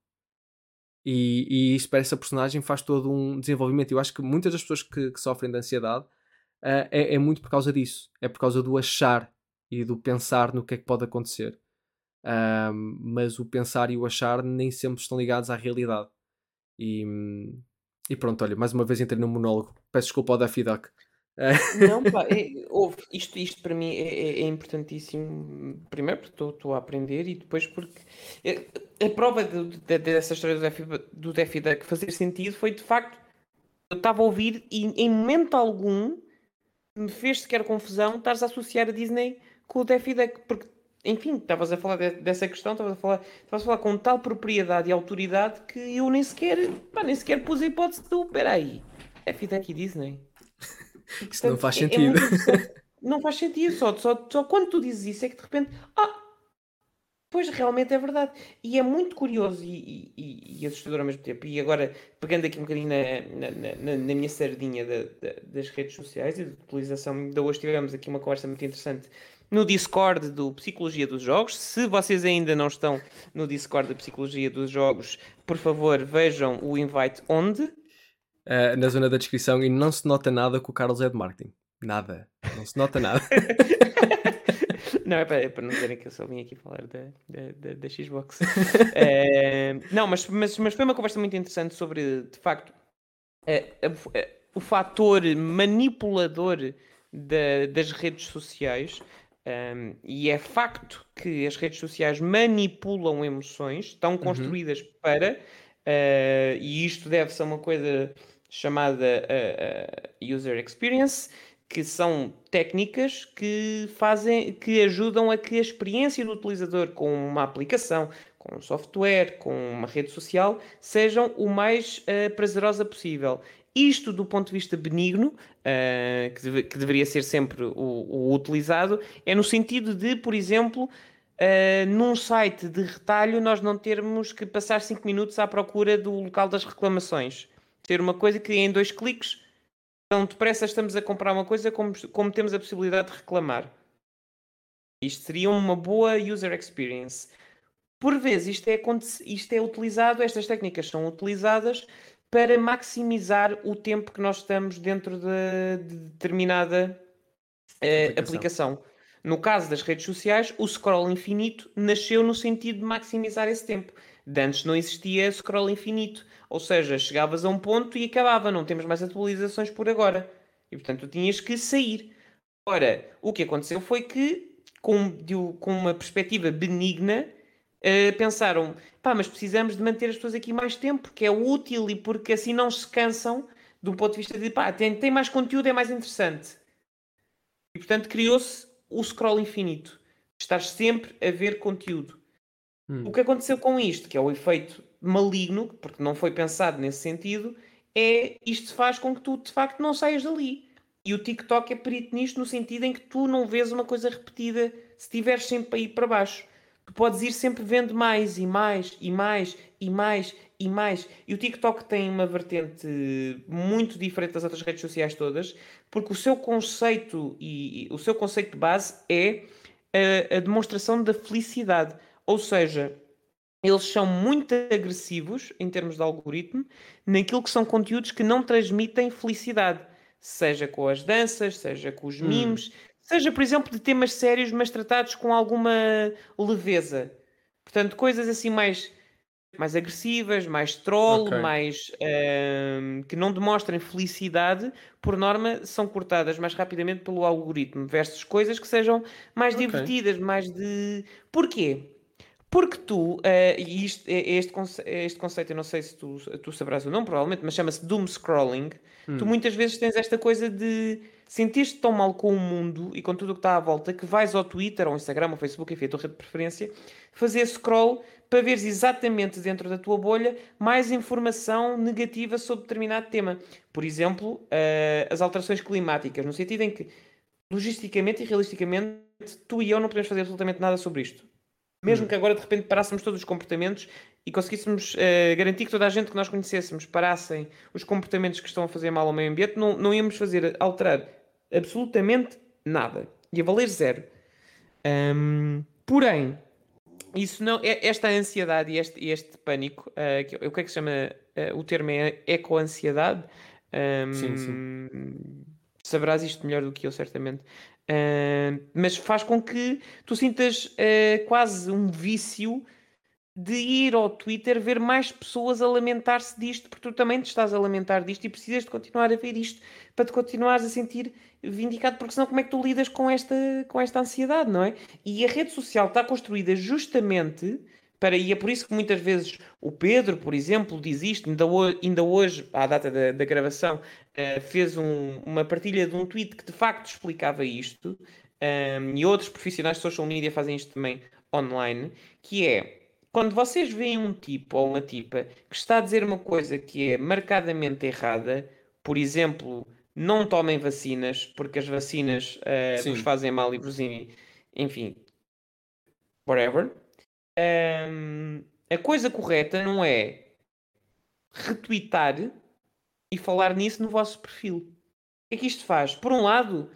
E, e isso para essa personagem faz todo um desenvolvimento. Eu acho que muitas das pessoas que, que sofrem de ansiedade uh, é, é, muito por causa disso. É por causa do achar e do pensar no que é que pode acontecer. Mas o pensar e o achar nem sempre estão ligados à realidade. E, e pronto, olha, mais uma vez entrei no monólogo. Peço desculpa ao Daffy Duck. Não, pá, é, (laughs) ouve, isto, isto para mim é, é, é importantíssimo. Primeiro porque estou a aprender e depois porque é, a prova de, dessa história do Daffy, do Daffy Duck fazer sentido foi de facto eu estava a ouvir e em momento algum me fez sequer confusão estares a associar a Disney com o Daffy Duck, porque enfim, estavas a falar de, dessa questão, estavas a falar, estavas a falar com tal propriedade e autoridade que eu nem sequer, pá, nem sequer pus a hipótese do, peraí, Daffy Duck e Disney. (laughs) Isso não faz é, é sentido. É não faz sentido, só, só, só quando tu dizes isso é que de repente, ah, pois realmente é verdade. E é muito curioso e, e, e assustador ao mesmo tempo. E agora, pegando aqui um bocadinho na, na, na, na minha sardinha da, da, das redes sociais e de utilização, ainda hoje tivemos aqui uma conversa muito interessante no Discord do Psicologia dos Jogos. Se vocês ainda não estão no Discord da Psicologia dos Jogos, por favor, vejam o invite onde uh, na zona da descrição e não se nota nada que o Carlos é de marketing. Nada. Não se nota nada. (laughs) não, é para, é para não dizerem que eu só vim aqui falar da, da, da, da Xbox. é, (laughs) não, mas, mas, mas foi uma conversa muito interessante sobre, de facto, é, o fator manipulador da, das redes sociais. Um, e é facto que as redes sociais manipulam emoções, estão uhum. construídas uhum. para, uh, e isto deve ser uma coisa chamada uh, uh, User Experience, que são técnicas que fazem, que ajudam a que a experiência do utilizador com uma aplicação, com um software, com uma rede social, sejam o mais prazerosa possível. Isto do ponto de vista benigno, uh, que, deve, que, deveria ser sempre o, o, utilizado, é no sentido de, por exemplo, uh, num site de retalho, nós não termos que passar 5 minutos à procura do local das reclamações ter uma coisa que em dois cliques, tão depressa estamos a comprar uma coisa como, como temos a possibilidade de reclamar. Isto seria uma boa user experience. Por vezes isto é, isto é utilizado, estas técnicas são utilizadas para maximizar o tempo que nós estamos dentro de, de determinada uh, aplicação. aplicação. No caso das redes sociais, o scroll infinito nasceu no sentido de maximizar esse tempo. De antes não existia scroll infinito, ou seja, chegavas a um ponto e acabava, não temos mais atualizações por agora. E portanto tu tinhas que sair. Ora, o que aconteceu foi que, com, de, com uma perspectiva benigna, uh, pensaram: pá, mas precisamos de manter as pessoas aqui mais tempo, porque é útil e porque assim não se cansam, de um ponto de vista de pá, tem, tem mais conteúdo, é mais interessante. E portanto criou-se o scroll infinito. Estar sempre a ver conteúdo. Hum. O que aconteceu com isto, que é o efeito maligno, porque não foi pensado nesse sentido, é isto faz com que tu de facto não saias dali. E o TikTok é perito nisto no sentido em que tu não vês uma coisa repetida se estiveres sempre a ir para baixo. Tu podes ir sempre vendo mais e mais e mais e mais e mais. E o TikTok tem uma vertente muito diferente das outras redes sociais todas, porque o seu conceito e o seu conceito de base é a, a demonstração da felicidade. Ou seja, eles são muito agressivos em termos de algoritmo naquilo que são conteúdos que não transmitem felicidade, seja com as danças, seja com os hum. memes, hum. Seja, por exemplo, de temas sérios, mas tratados com alguma leveza. Portanto, coisas assim mais mais agressivas, mais troll, okay. mais uh, que não demonstrem felicidade, por norma são cortadas mais rapidamente pelo algoritmo, versus coisas que sejam mais okay. divertidas, mais de. Porquê? Porque tu, uh, e isto, é, este, conce este conceito, eu não sei se tu, tu sabrás ou não, provavelmente, mas chama-se doom scrolling. Hum. Tu muitas vezes tens esta coisa de sentir-te tão mal com o mundo e com tudo o que está à volta que vais ao Twitter, ou Instagram, ou Facebook, enfim, a tua rede de preferência, fazer scroll para veres exatamente dentro da tua bolha mais informação negativa sobre determinado tema. Por exemplo, uh, as alterações climáticas, no sentido em que, logisticamente e realisticamente, tu e eu não podemos fazer absolutamente nada sobre isto. Mesmo hum. que agora de repente parássemos todos os comportamentos e conseguíssemos uh, garantir que toda a gente que nós conhecêssemos parassem os comportamentos que estão a fazer mal ao meio ambiente, não, não íamos fazer alterar absolutamente nada. Ia valer zero. Um, porém, isso não, é, esta ansiedade e este, este pânico, uh, que, o que é que se chama? Uh, o termo é eco-ansiedade. Um, sim, sim. Saberás isto melhor do que eu, certamente. Uh, mas faz com que tu sintas quase um vício de ir ao Twitter ver mais pessoas a lamentar-se disto, porque tu também te estás a lamentar disto e precisas de continuar a ver isto para te continuares a sentir vindicado, porque senão como é que tu lidas com esta, com esta ansiedade, não é? E a rede social está construída justamente para, e é por isso que muitas vezes o Pedro, por exemplo, diz isto, ainda hoje, ainda hoje à data da, da gravação, uh, fez um, uma partilha de um tweet que de facto explicava isto, um, ehm, e outros profissionais de social media fazem isto também online, que é quando vocês veem um tipo ou uma tipa que está a dizer uma coisa que é marcadamente errada, por exemplo, não tomem vacinas porque as vacinas uh, vos fazem mal e vos, enfim, whatever. Um, a coisa correta não é retweetar e falar nisso no vosso perfil. O que é que isto faz? Por um lado,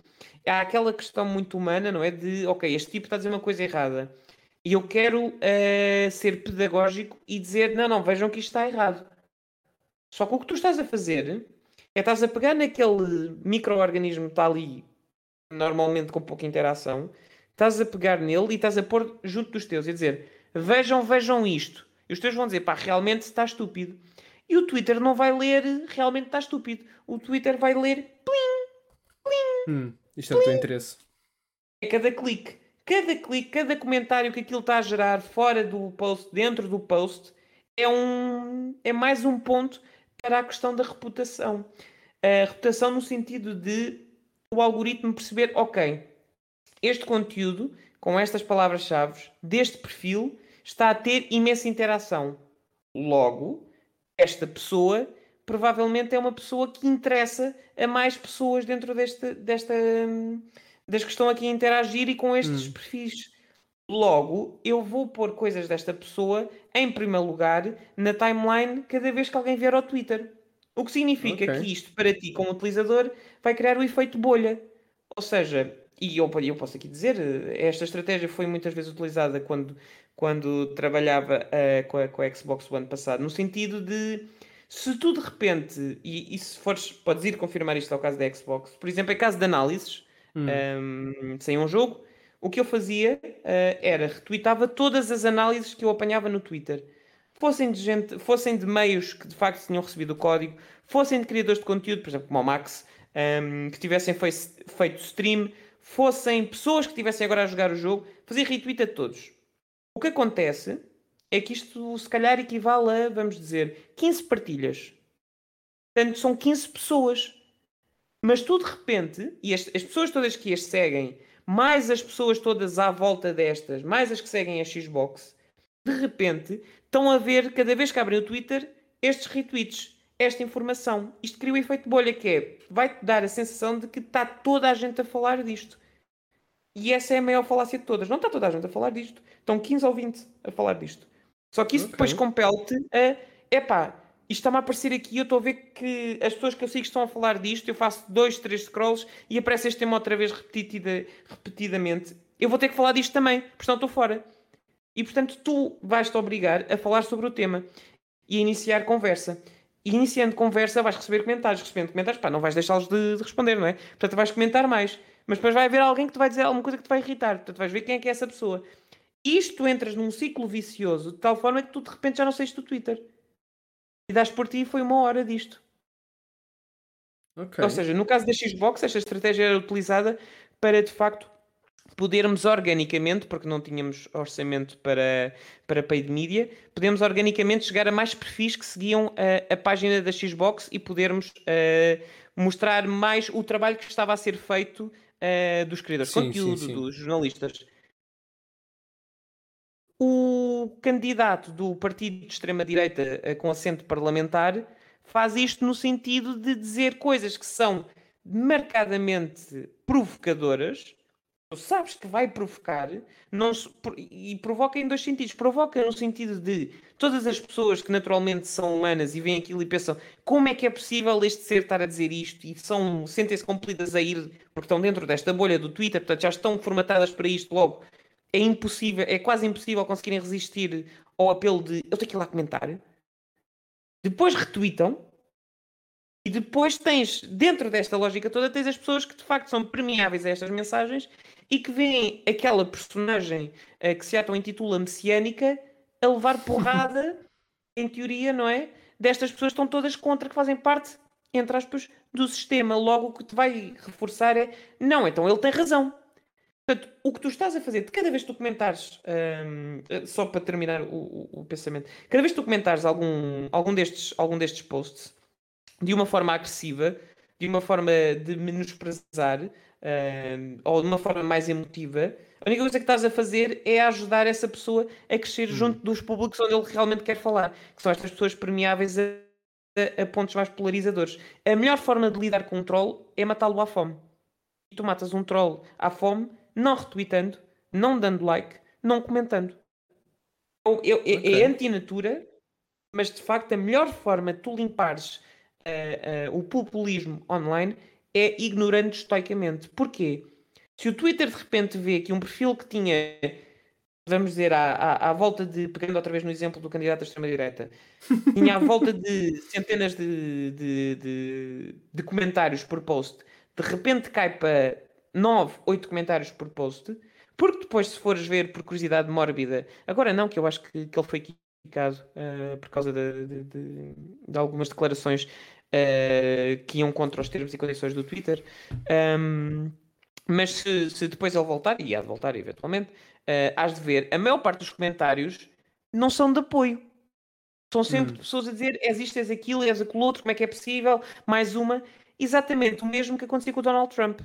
há aquela questão muito humana, não é? De, ok, este tipo está a dizer uma coisa errada e eu quero uh, ser pedagógico e dizer: não, não, vejam que isto está errado. Só que o que tu estás a fazer é estás a pegar naquele micro-organismo que está ali, normalmente com pouca interação, estás a pegar nele e estás a pôr junto dos teus e a dizer: vejam, vejam isto. E os teus vão dizer: pá, realmente está estúpido. E o Twitter não vai ler realmente está estúpido. O Twitter vai ler plim, plim. Hum, isto é o teu interesse. É cada clique cada clique, cada comentário que aquilo está a gerar fora do post, dentro do post, é, um, é mais um ponto para a questão da reputação. A reputação no sentido de o algoritmo perceber, ok, este conteúdo, com estas palavras-chave, deste perfil, está a ter imensa interação. Logo, esta pessoa provavelmente é uma pessoa que interessa a mais pessoas dentro deste, desta, das que estão aqui a interagir e com estes hum. perfis. Logo, eu vou pôr coisas desta pessoa em primeiro lugar na timeline cada vez que alguém vier ao Twitter. O que significa okay. que isto, para ti, como utilizador, vai criar o efeito bolha. Ou seja, e eu, eu posso aqui dizer, esta estratégia foi muitas vezes utilizada quando, quando trabalhava uh, com, a, com a Xbox One passado, no sentido de se tu de repente, e, e, se fores, podes ir confirmar isto ao caso da Xbox, por exemplo, em caso de análises, hum. um, sem um jogo, o que eu fazia uh, era retweetava todas as análises que eu apanhava no Twitter. Fossem de, gente, fossem de meios que de facto tinham recebido o código, fossem de criadores de conteúdo, por exemplo, como o Max, um, que tivessem fei feito stream, fossem pessoas que estivessem agora a jogar o jogo, fazia retweet a todos. O que acontece é que isto se calhar equivale a, vamos dizer, 15 partilhas. Portanto, são 15 pessoas. Mas tu de repente, e as, as pessoas todas que as seguem mais as pessoas todas à volta destas, mais as que seguem a Xbox, de repente estão a ver, cada vez que abrem o Twitter, estes retweets, esta informação. Isto cria o um efeito bolha, que é, vai-te dar a sensação de que está toda a gente a falar disto. E essa é a maior falácia de todas. Não está toda a gente a falar disto. Estão 15 ou 20 a falar disto. Só que isso okay. depois compele-te a, epá, isto está-me a aparecer aqui, eu estou a ver que as pessoas que eu sigo estão a falar disto, eu faço dois, três scrolls e aparece este tema outra vez repetida, repetidamente. Eu vou ter que falar disto também, porque senão estou fora. E portanto, tu vais-te obrigar a falar sobre o tema e a iniciar conversa. E iniciando conversa, vais receber comentários. Recebendo comentários, pá, não vais deixá-los de, de, responder, não é? Portanto, vais comentar mais. Mas depois vai haver alguém que te vai dizer alguma coisa que te vai irritar. Portanto, vais ver quem é que é essa pessoa. Isto entras num ciclo vicioso de tal forma que tu de repente já não saíste do Twitter. E das por ti foi uma hora disto. Okay. Ou seja, no caso da Xbox, esta estratégia era utilizada para de facto podermos organicamente, porque não tínhamos orçamento para, para paid media, podemos organicamente chegar a mais perfis que seguiam a, a página da Xbox e podermos uh, mostrar mais o trabalho que estava a ser feito uh, dos criadores de conteúdo, sim, sim. dos jornalistas o candidato do partido de extrema-direita eh, com assento parlamentar faz isto no sentido de dizer coisas que são marcadamente provocadoras. Tu sabes que vai provocar não, e provoca em dois sentidos. Provoca no sentido de todas as pessoas que naturalmente são humanas e veem aquilo e pensam como é que é possível este ser estar a dizer isto e são, sentem-se compelidas a ir porque estão dentro desta bolha do Twitter, portanto já estão formatadas para isto logo é impossível, é quase impossível conseguirem resistir ao apelo de eu tenho que ir lá comentar. Depois retweetam e depois tens, dentro desta lógica toda, tens as pessoas que de facto são permeáveis a estas mensagens e que veem aquela personagem uh, que se auto-intitula messiânica a levar porrada, (laughs) em teoria, não é? Destas pessoas estão todas contra, que fazem parte, entre aspas, do sistema. Logo, o que te vai reforçar é não, então ele tem razão. Portanto, o que tu estás a fazer, de cada vez que tu comentares, um, só para terminar o, o, o, pensamento, cada vez que tu comentares algum, algum, destes, algum destes posts de uma forma agressiva, de uma forma de menosprezar, um, ou de uma forma mais emotiva, a única coisa que estás a fazer é ajudar essa pessoa a crescer hum. junto dos públicos onde ele realmente quer falar, que são estas pessoas permeáveis a, a, a pontos mais polarizadores. A melhor forma de lidar com um troll é matá-lo à fome. E tu matas um troll à fome não retweetando, não dando like, não comentando. Eu, eu, okay. É antinatura, mas de facto a melhor forma de tu limpares uh, uh, o populismo online é ignorando estoicamente. Porquê? Se o Twitter de repente vê que um perfil que tinha, vamos dizer, à, à, à volta de, pegando outra vez no exemplo do candidato da extrema-direita, tinha à volta de centenas de, de, de, de comentários por post, de repente cai para 9, 8 comentários por post, porque depois, se fores ver por curiosidade mórbida, agora não, que eu acho que, que ele foi criticado uh, por causa de, de, de, de algumas declarações uh, que iam contra os termos e condições do Twitter. Um, mas se, se, depois ele voltar, e há de voltar eventualmente, uh, has de ver, a maior parte dos comentários não são de apoio. São sempre hum. pessoas a dizer és isto, és aquilo, és aquilo outro, como é que é possível, mais uma. Exatamente o mesmo que acontecia com o Donald Trump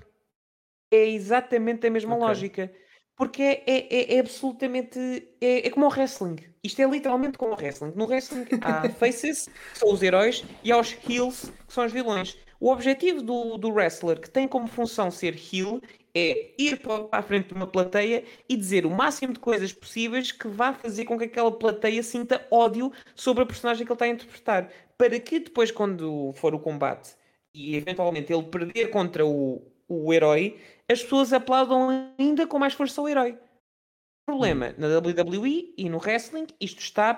é exatamente a mesma okay. lógica. Porque é, é, é, é absolutamente. É, é, como o wrestling. Isto é literalmente como o wrestling. No wrestling há (laughs) (laughs) faces, que são os heróis, e há os heels, que são os vilões. O objetivo do, do wrestler, que tem como função ser heel, é ir para a frente de uma plateia e dizer o máximo de coisas possíveis que vá fazer com que aquela plateia sinta ódio sobre a personagem que ele está a interpretar. Para que depois, quando for o combate e eventualmente ele perder contra o, o herói, as pessoas aplaudam ainda com mais força ao herói. O problema, na WWE e no wrestling, isto está,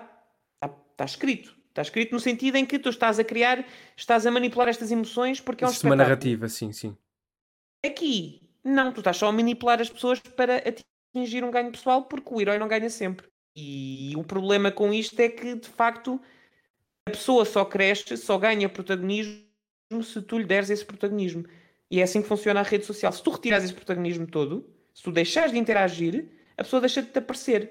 está, está escrito. Está escrito no sentido em que tu estás a criar, estás a manipular estas emoções porque é um Existe uma narrativa, sim, sim. Aqui, não, tu estás só a manipular as pessoas para atingir um ganho pessoal porque o herói não ganha sempre. E o problema com isto é que, de facto, a pessoa só cresce, só ganha protagonismo se tu lhe deres esse protagonismo. E é assim que funciona a rede social. Se tu retirares esse protagonismo todo, se tu deixares de interagir, a pessoa deixa de te aparecer.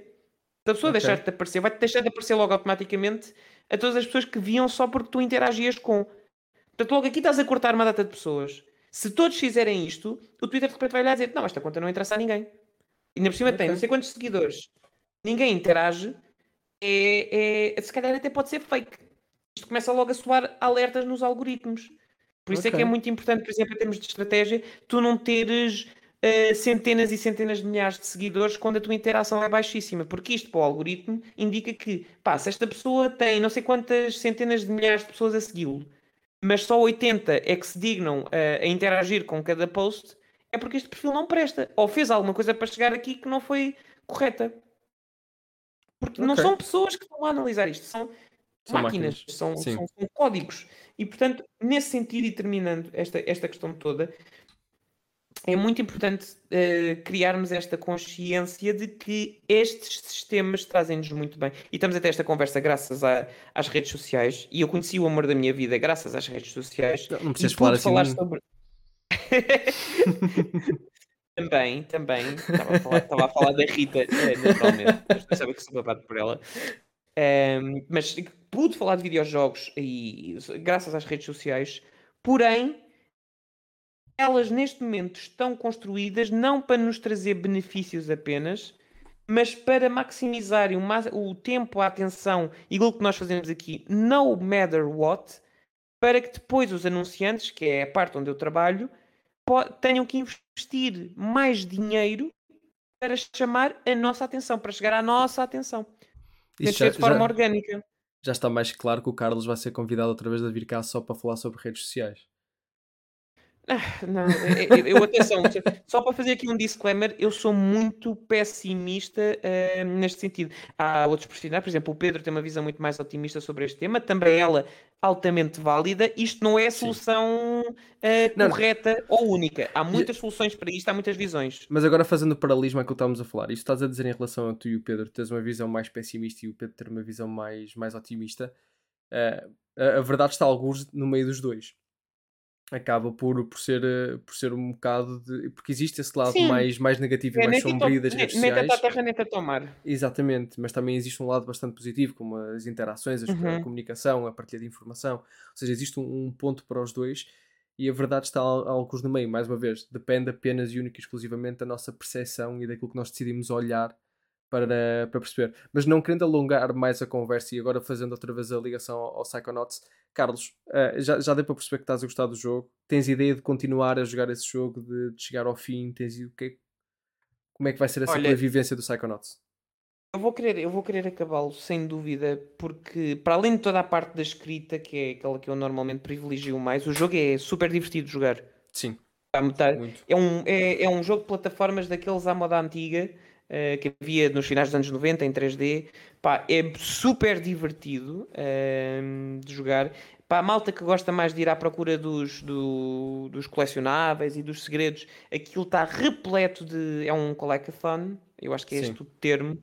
Se a pessoa okay. deixar de te aparecer, vai-te deixar de aparecer logo automaticamente a todas as pessoas que viam só porque tu interagias com. Portanto, logo aqui estás a cortar uma data de pessoas. Se todos fizerem isto, o Twitter de repente vai olhar e dizer: Não, esta conta não interessa a ninguém. E na por cima okay. tem não sei quantos seguidores. Ninguém interage. É, é, se calhar até pode ser fake. Isto começa logo a soar alertas nos algoritmos. Por isso okay. é que é muito importante, por exemplo, em termos de estratégia, tu não teres uh, centenas e centenas de milhares de seguidores quando a tua interação é baixíssima, porque isto para o algoritmo indica que, pá, se esta pessoa tem não sei quantas centenas de milhares de pessoas a segui-lo, mas só 80 é que se dignam uh, a interagir com cada post, é porque este perfil não presta, ou fez alguma coisa para chegar aqui que não foi correta. Porque okay. não são pessoas que estão a analisar isto, são, são máquinas, máquinas. São, são, são, códigos. E portanto, nesse sentido, e terminando esta, esta questão toda, é muito importante uh, criarmos esta consciência de que estes sistemas trazem-nos muito bem. E estamos até esta conversa graças a, às redes sociais. E eu conheci o amor da minha vida graças às redes sociais. Não, não precisas falar assim. Falar sobre... (laughs) também, também. Estava a falar, estava a falar da Rita, eh, naturalmente. Pensava que sou babado por ela. Um, mas pude falar de videojogos e graças às redes sociais. Porém, elas neste momento estão construídas não para nos trazer benefícios apenas, mas para maximizarem o, tempo, a atenção e aquilo que nós fazemos aqui, no matter what, para que depois os anunciantes, que é a parte onde eu trabalho, tenham que investir mais dinheiro para chamar a nossa atenção, para chegar à nossa atenção. Isso já, de forma já, orgânica. Já está mais claro que o Carlos vai ser convidado outra vez a vir cá só para falar sobre redes sociais. Ah, não, eu, eu atenção, só para fazer aqui um disclaimer, eu sou muito pessimista uh, neste sentido. Há outros profissionais, por exemplo, o Pedro tem uma visão muito mais otimista sobre este tema, também ela altamente válida. Isto não é a solução uh, correta não. ou única. Há muitas soluções para isto, há muitas visões. Mas agora fazendo o paralelismo que estávamos a falar, isto estás a dizer em relação a tu e o Pedro, tens uma visão mais pessimista e o Pedro ter uma visão mais, mais otimista. Uh, a, a verdade está alguns no meio dos dois acaba por, por, ser, eh, por ser um bocado de. Porque existe esse lado mais, mais negativo e é, mais sombrio das redes sociais. Nem terra, nem tomar. Exatamente, mas também existe um lado bastante positivo, como as interações, uhum. a comunicação, a partilha de informação. Ou seja, existe um, um, ponto para os dois e a verdade está alguns no meio. Mais uma vez, depende apenas e única e exclusivamente da nossa percepção e daquilo que nós decidimos olhar para, para perceber. Mas não querendo alongar mais a conversa e agora fazendo outra vez a ligação ao, ao Psychonauts, Carlos, uh, já, já deu para perceber que estás a gostar do jogo? Tens ideia de continuar a jogar esse jogo, de, de chegar ao fim? Tens o que Como é que vai ser essa Olha, vivência do Psychonauts? Eu vou querer, eu vou querer acabá-lo sem dúvida, porque para além de toda a parte da escrita, que é aquela que eu normalmente privilegio mais, o jogo é super divertido de jogar. Sim. É um, é, é um jogo de plataformas daqueles à moda antiga uh, que havia nos finais dos anos 90 em 3D. Pá, é super divertido uh, de jogar. Para a malta que gosta mais de ir à procura dos, do, dos colecionáveis e dos segredos, aquilo está repleto de. É um collectathon, eu acho que é Sim. este o termo.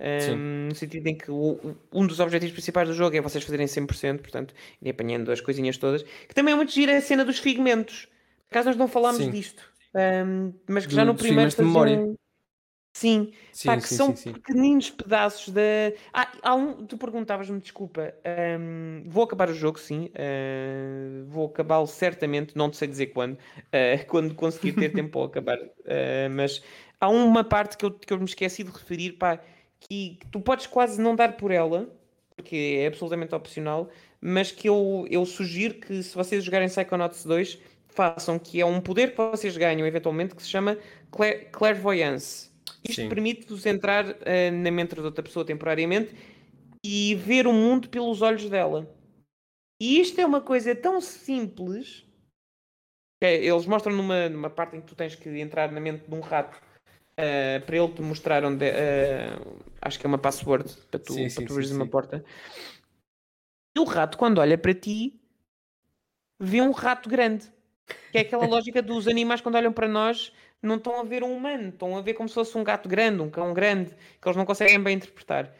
Um, no sentido em que o, um dos objetivos principais do jogo é vocês fazerem 100%, portanto, ir apanhando as coisinhas todas. Que também é muito gira a cena dos figmentos. Caso nós não falámos disto, um, mas que já no primeiro faziam... Sim, sim, pá, que sim, são sim, pequeninos pedaços da. Ah, há um. Tu perguntavas-me, desculpa. Um, vou acabar o jogo, sim. Uh, vou acabá-lo certamente, não sei dizer quando. Uh, (laughs) quando conseguir ter tempo para acabar. Uh, mas há uma parte que eu, que eu me esqueci de referir, pá, que, tu podes quase não dar por ela, porque é absolutamente opcional, mas que eu, eu sugiro que se vocês jogarem Psychonauts 2, façam, que é um poder que vocês ganham eventualmente, que se chama Clairvoyance isto permite-vos entrar uh, na mente de outra pessoa temporariamente e ver o mundo pelos olhos dela. E isto é uma coisa tão simples eles mostram numa, numa parte em que tu tens que entrar na mente de um rato uh, para ele te mostrar onde. Uh, acho que é uma password para tu, sim, para tu veres uma porta. E o rato, quando olha para ti, vê um rato grande. Que é aquela lógica dos animais quando olham para nós, não estão a ver um humano, estão a ver como se fosse um gato grande, um cão grande, que eles não conseguem bem interpretar.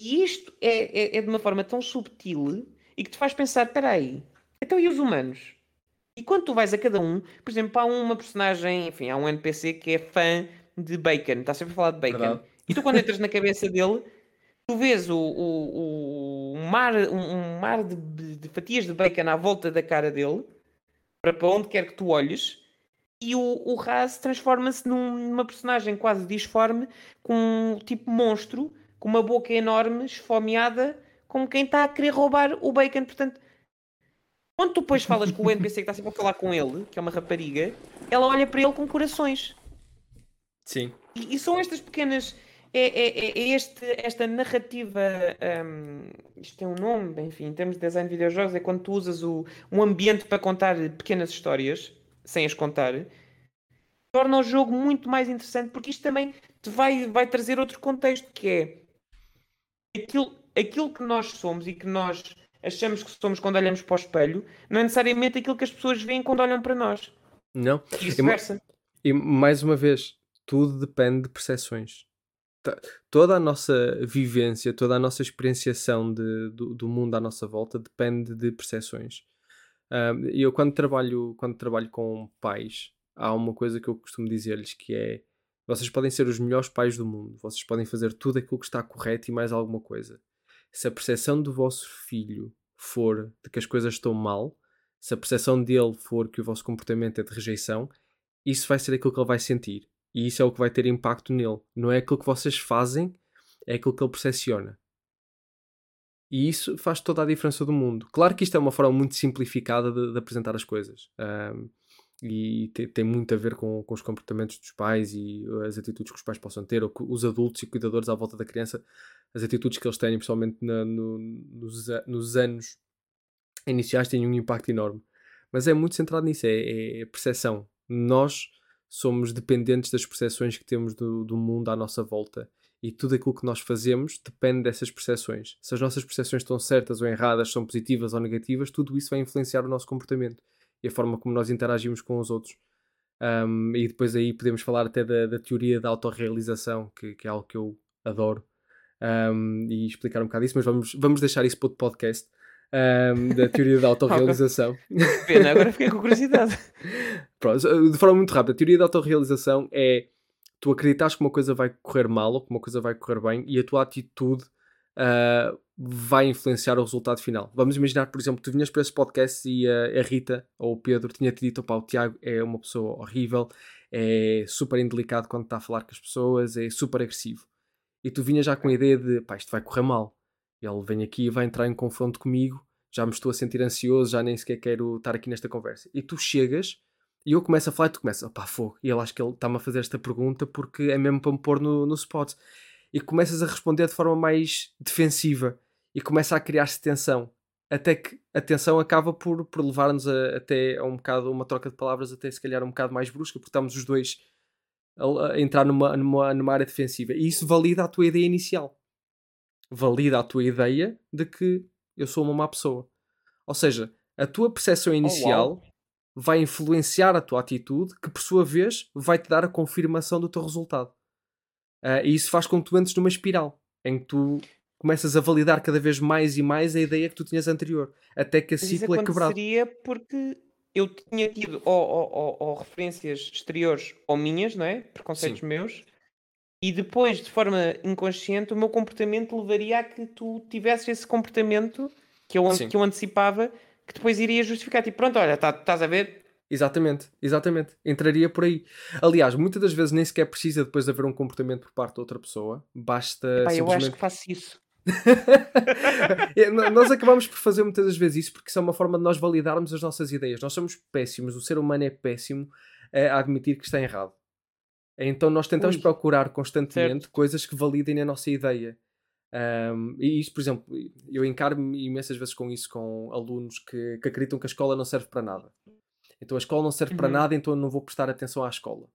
E isto é, é, é de uma forma tão subtil e que te faz pensar: espera aí, então e os humanos? E quando tu vais a cada um, por exemplo, há uma personagem, enfim, há um NPC que é fã de bacon, está sempre a falar de bacon. Verdade. E tu, quando (laughs) entras na cabeça dele, tu vês o, o, o mar, um, mar de, de, fatias de bacon à volta da cara dele, para, para onde quer que tu olhes, e o, o Raz transforma-se num, numa personagem quase disforme, com um tipo monstro, com uma boca enorme, esfomeada, como quem está a querer roubar o bacon. Portanto, quando tu depois falas com o NPC que está sempre a falar com ele, que é uma rapariga, ela olha para ele com corações. Sim. E, e são estas pequenas. É, é, é, é este, esta narrativa. Um, isto tem um nome, enfim, em termos de design de videojogos, é quando tu usas o, um ambiente para contar pequenas histórias, sem as contar, torna o jogo muito mais interessante, porque isto também te vai, vai trazer outro contexto, que é aquilo, aquilo que nós somos e que nós achamos que somos quando olhamos para o espelho, não é necessariamente aquilo que as pessoas veem quando olham para nós. Não. E vice-versa. E, e, mais uma vez, tudo depende de percepções. Toda a nossa vivência, toda a nossa experienciação de, do, do mundo à nossa volta depende de percepções. E eu quando trabalho, quando trabalho com pais, há uma coisa que eu costumo dizer-lhes que é vocês podem ser os melhores pais do mundo, vocês podem fazer tudo aquilo que está correto e mais alguma coisa se a percepção do vosso filho for de que as coisas estão mal, se a percepção dele for que o vosso comportamento é de rejeição, isso vai ser aquilo que ele vai sentir. E isso é o que vai ter impacto nele. Não é aquilo que vocês fazem, é aquilo que ele percepciona. E isso faz toda a diferença do mundo. Claro que isto é uma forma muito simplificada de, de apresentar as coisas. Um, e tem, tem, muito a ver com, com, os comportamentos dos pais e as atitudes que os pais possam ter, ou que os adultos e cuidadores à volta da criança as atitudes que eles têm, principalmente na, no, nos, nos, anos iniciais, têm um impacto enorme. Mas é muito centrado nisso, é, é percepção. Nós somos dependentes das percepções que temos do, do mundo à nossa volta. E tudo aquilo que nós fazemos depende dessas percepções. Se as nossas percepções estão certas ou erradas, são positivas ou negativas, tudo isso vai influenciar o nosso comportamento e a forma como nós interagimos com os outros. Um, e depois aí podemos falar até da, da teoria da autorrealização, que, que é algo que eu adoro um, e explicar um bocado isso, mas vamos, vamos deixar isso para outro podcast. Um, da teoria da (laughs) autorrealização. Pena, agora fiquei com curiosidade. (laughs) Pronto, de forma muito rápida, a teoria da autorrealização é tu acreditas que uma coisa vai correr mal ou que uma coisa vai correr bem e a tua atitude uh, vai influenciar o resultado final. Vamos imaginar, por exemplo, tu vinhas para esse podcast e a, a Rita ou o Pedro tinha-te dito: o Tiago é uma pessoa horrível, é super indelicado quando está a falar com as pessoas, é super agressivo e tu vinhas já com a ideia de pá, isto vai correr mal. Ele vem aqui e vai entrar em confronto comigo, já me estou a sentir ansioso, já nem sequer quero estar aqui nesta conversa. E tu chegas e eu começo a falar e tu começas, opá, fogo. E ele acho que ele está-me a fazer esta pergunta porque é mesmo para me pôr no, no spot. E começas a responder de forma mais defensiva e começa a criar-se tensão. Até que a tensão acaba por, por levar-nos até a um bocado, uma troca de palavras, até se calhar um bocado mais brusca, porque estamos os dois a, entrar numa, numa, numa área defensiva. E isso valida a tua ideia inicial. Valida a tua ideia de que eu sou uma má pessoa. Ou seja, a tua percepção inicial oh, vai influenciar a tua atitude, que por sua vez vai te dar a confirmação do teu resultado. Uh, e isso faz com que tu entres numa espiral em que tu começas a validar cada vez mais e mais a ideia que tu tinhas anterior, até que a ciclo é quebrado. seria porque eu tinha tido ou, ou, ou, ou, referências exteriores ou minhas, não é? Preconceitos Sim. meus. E depois, de forma inconsciente, o meu comportamento levaria a que tu tivesses esse comportamento que eu, que eu antecipava, que depois iria justificar. Tipo, pronto, olha, tá, estás a ver? Exatamente, exatamente. Entraria por aí. Aliás, muitas das vezes nem sequer precisa depois de haver um comportamento por parte de outra pessoa. Basta. Epá, simplesmente... Eu acho que faço isso. (laughs) É, nós acabamos por fazer muitas das vezes isso porque isso é uma forma de nós validarmos as nossas ideias. Nós somos péssimos, o ser humano é péssimo a admitir que está errado. Então nós tentamos Ui. procurar constantemente certo. coisas que validem a nossa ideia. Um, e isso, por exemplo, eu encaro-me imensas vezes com isso com alunos que, que acreditam que a escola não serve para nada. Então a escola não serve uhum. para nada, então eu não vou prestar atenção à escola.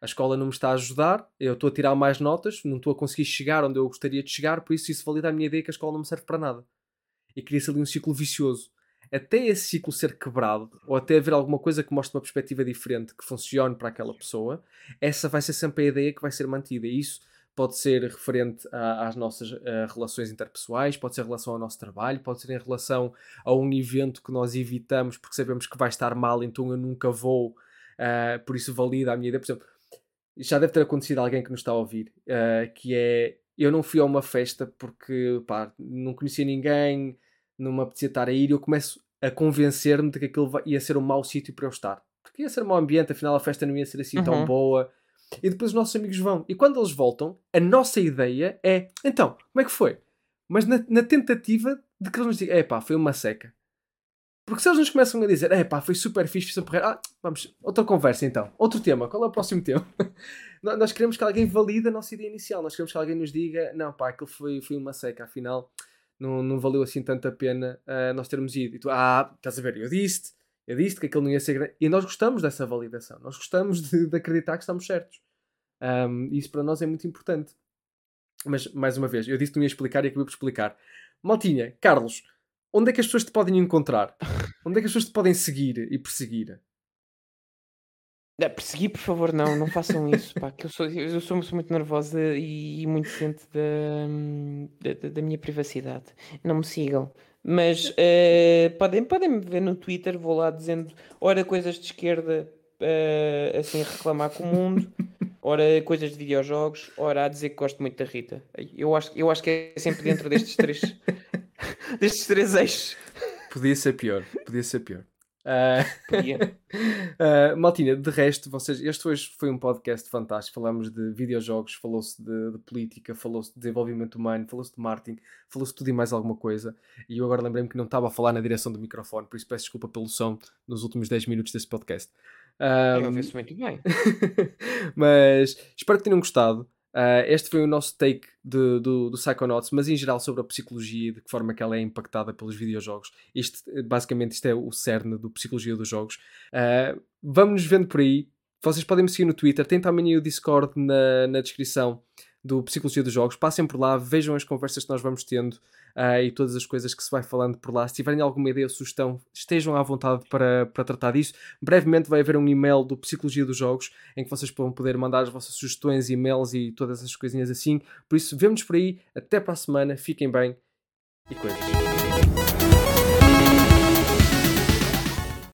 A escola não me está a ajudar, eu estou a tirar mais notas, não estou a conseguir chegar onde eu gostaria de chegar, por isso isso valida a minha ideia que a escola não me serve para nada. E cria-se ali um ciclo vicioso. Até esse ciclo ser quebrado, ou até haver alguma coisa que mostre uma perspectiva diferente que funcione para aquela pessoa, essa vai ser sempre a ideia que vai ser mantida. E isso pode ser referente a, às nossas a relações interpessoais, pode ser em relação ao nosso trabalho, pode ser em relação a um evento que nós evitamos porque sabemos que vai estar mal, então eu nunca vou, uh, por isso valida a minha ideia. Por exemplo, já deve ter acontecido a alguém que nos está a ouvir, uh, que é eu não fui a uma festa porque pá, não conhecia ninguém, não me apetecia estar a ir, e eu começo a convencer-me de que aquilo ia ser um mau sítio para eu estar. Porque ia ser um mau ambiente, afinal a festa não ia ser assim uhum. tão boa e depois os nossos amigos vão. E quando eles voltam, a nossa ideia é: então, como é que foi? Mas na, na tentativa de que eles nos digam: é pá, foi uma seca. Porque se eles nos começam a dizer: é pá, foi super fixe, foi super. Ah, vamos, outra conversa então. Outro tema. Qual é o próximo tema? (laughs) nós queremos que alguém valide a nossa ideia inicial. Nós queremos que alguém nos diga: não, pá, aquilo foi, foi uma seca, afinal. Não, não valeu assim tanta pena uh, nós termos ido. E tu, ah, estás a ver, eu disse eu disse que aquilo não ia ser grande. E nós gostamos dessa validação. Nós gostamos de, de acreditar que estamos certos. Um, isso para nós é muito importante. Mas, mais uma vez, eu disse que não ia explicar e acabei por explicar. Maltinha, Carlos, onde é que as pessoas te podem encontrar? Onde é que as pessoas te podem seguir e perseguir? É, perseguir, por favor, não, não façam isso, pá, que eu sou, eu sou, sou muito nervosa e, e muito ciente da, da, da, minha privacidade. Não me sigam. Mas uh, podem, podem me ver no Twitter, vou lá dizendo ora coisas de esquerda, uh, assim reclamar com o mundo, (laughs) ora coisas de videojogos, ora a dizer que gosto muito da Rita. Eu acho, eu acho que é sempre dentro destes três, (laughs) destes três eixos. Podia ser pior, podia ser pior. Uh, (laughs) uh, Maltina, de resto, vocês, este hoje foi um podcast fantástico. Falamos de videojogos, falou-se de, de, política, falou-se de desenvolvimento humano, falou-se de marketing, falou-se tudo e mais alguma coisa. E eu agora lembrei-me que não estava a falar na direção do microfone, por isso peço desculpa pelo som nos últimos 10 minutos deste podcast. Um, eu ouvi-se muito bem. (laughs) mas espero que tenham gostado. Uh, este foi o nosso take de, do, do Psychonauts, mas em geral sobre a psicologia e de que forma que ela é impactada pelos videojogos. Isto, basicamente, isto é o cerne do Psicologia dos Jogos. Uh, vamos nos vendo por aí. Vocês podem me seguir no Twitter, tem também o Discord na, na descrição do Psicologia dos Jogos. Passem por lá, vejam as conversas que nós vamos tendo uh, e todas as coisas que se vai falando por lá. Se tiverem alguma ideia ou sugestão, estejam à vontade para, para tratar disso. Brevemente vai haver um e-mail do Psicologia dos Jogos em que vocês vão poder mandar as vossas sugestões, e-mails e todas essas coisinhas assim. Por isso, vemos por aí. Até para a semana. Fiquem bem e coisas.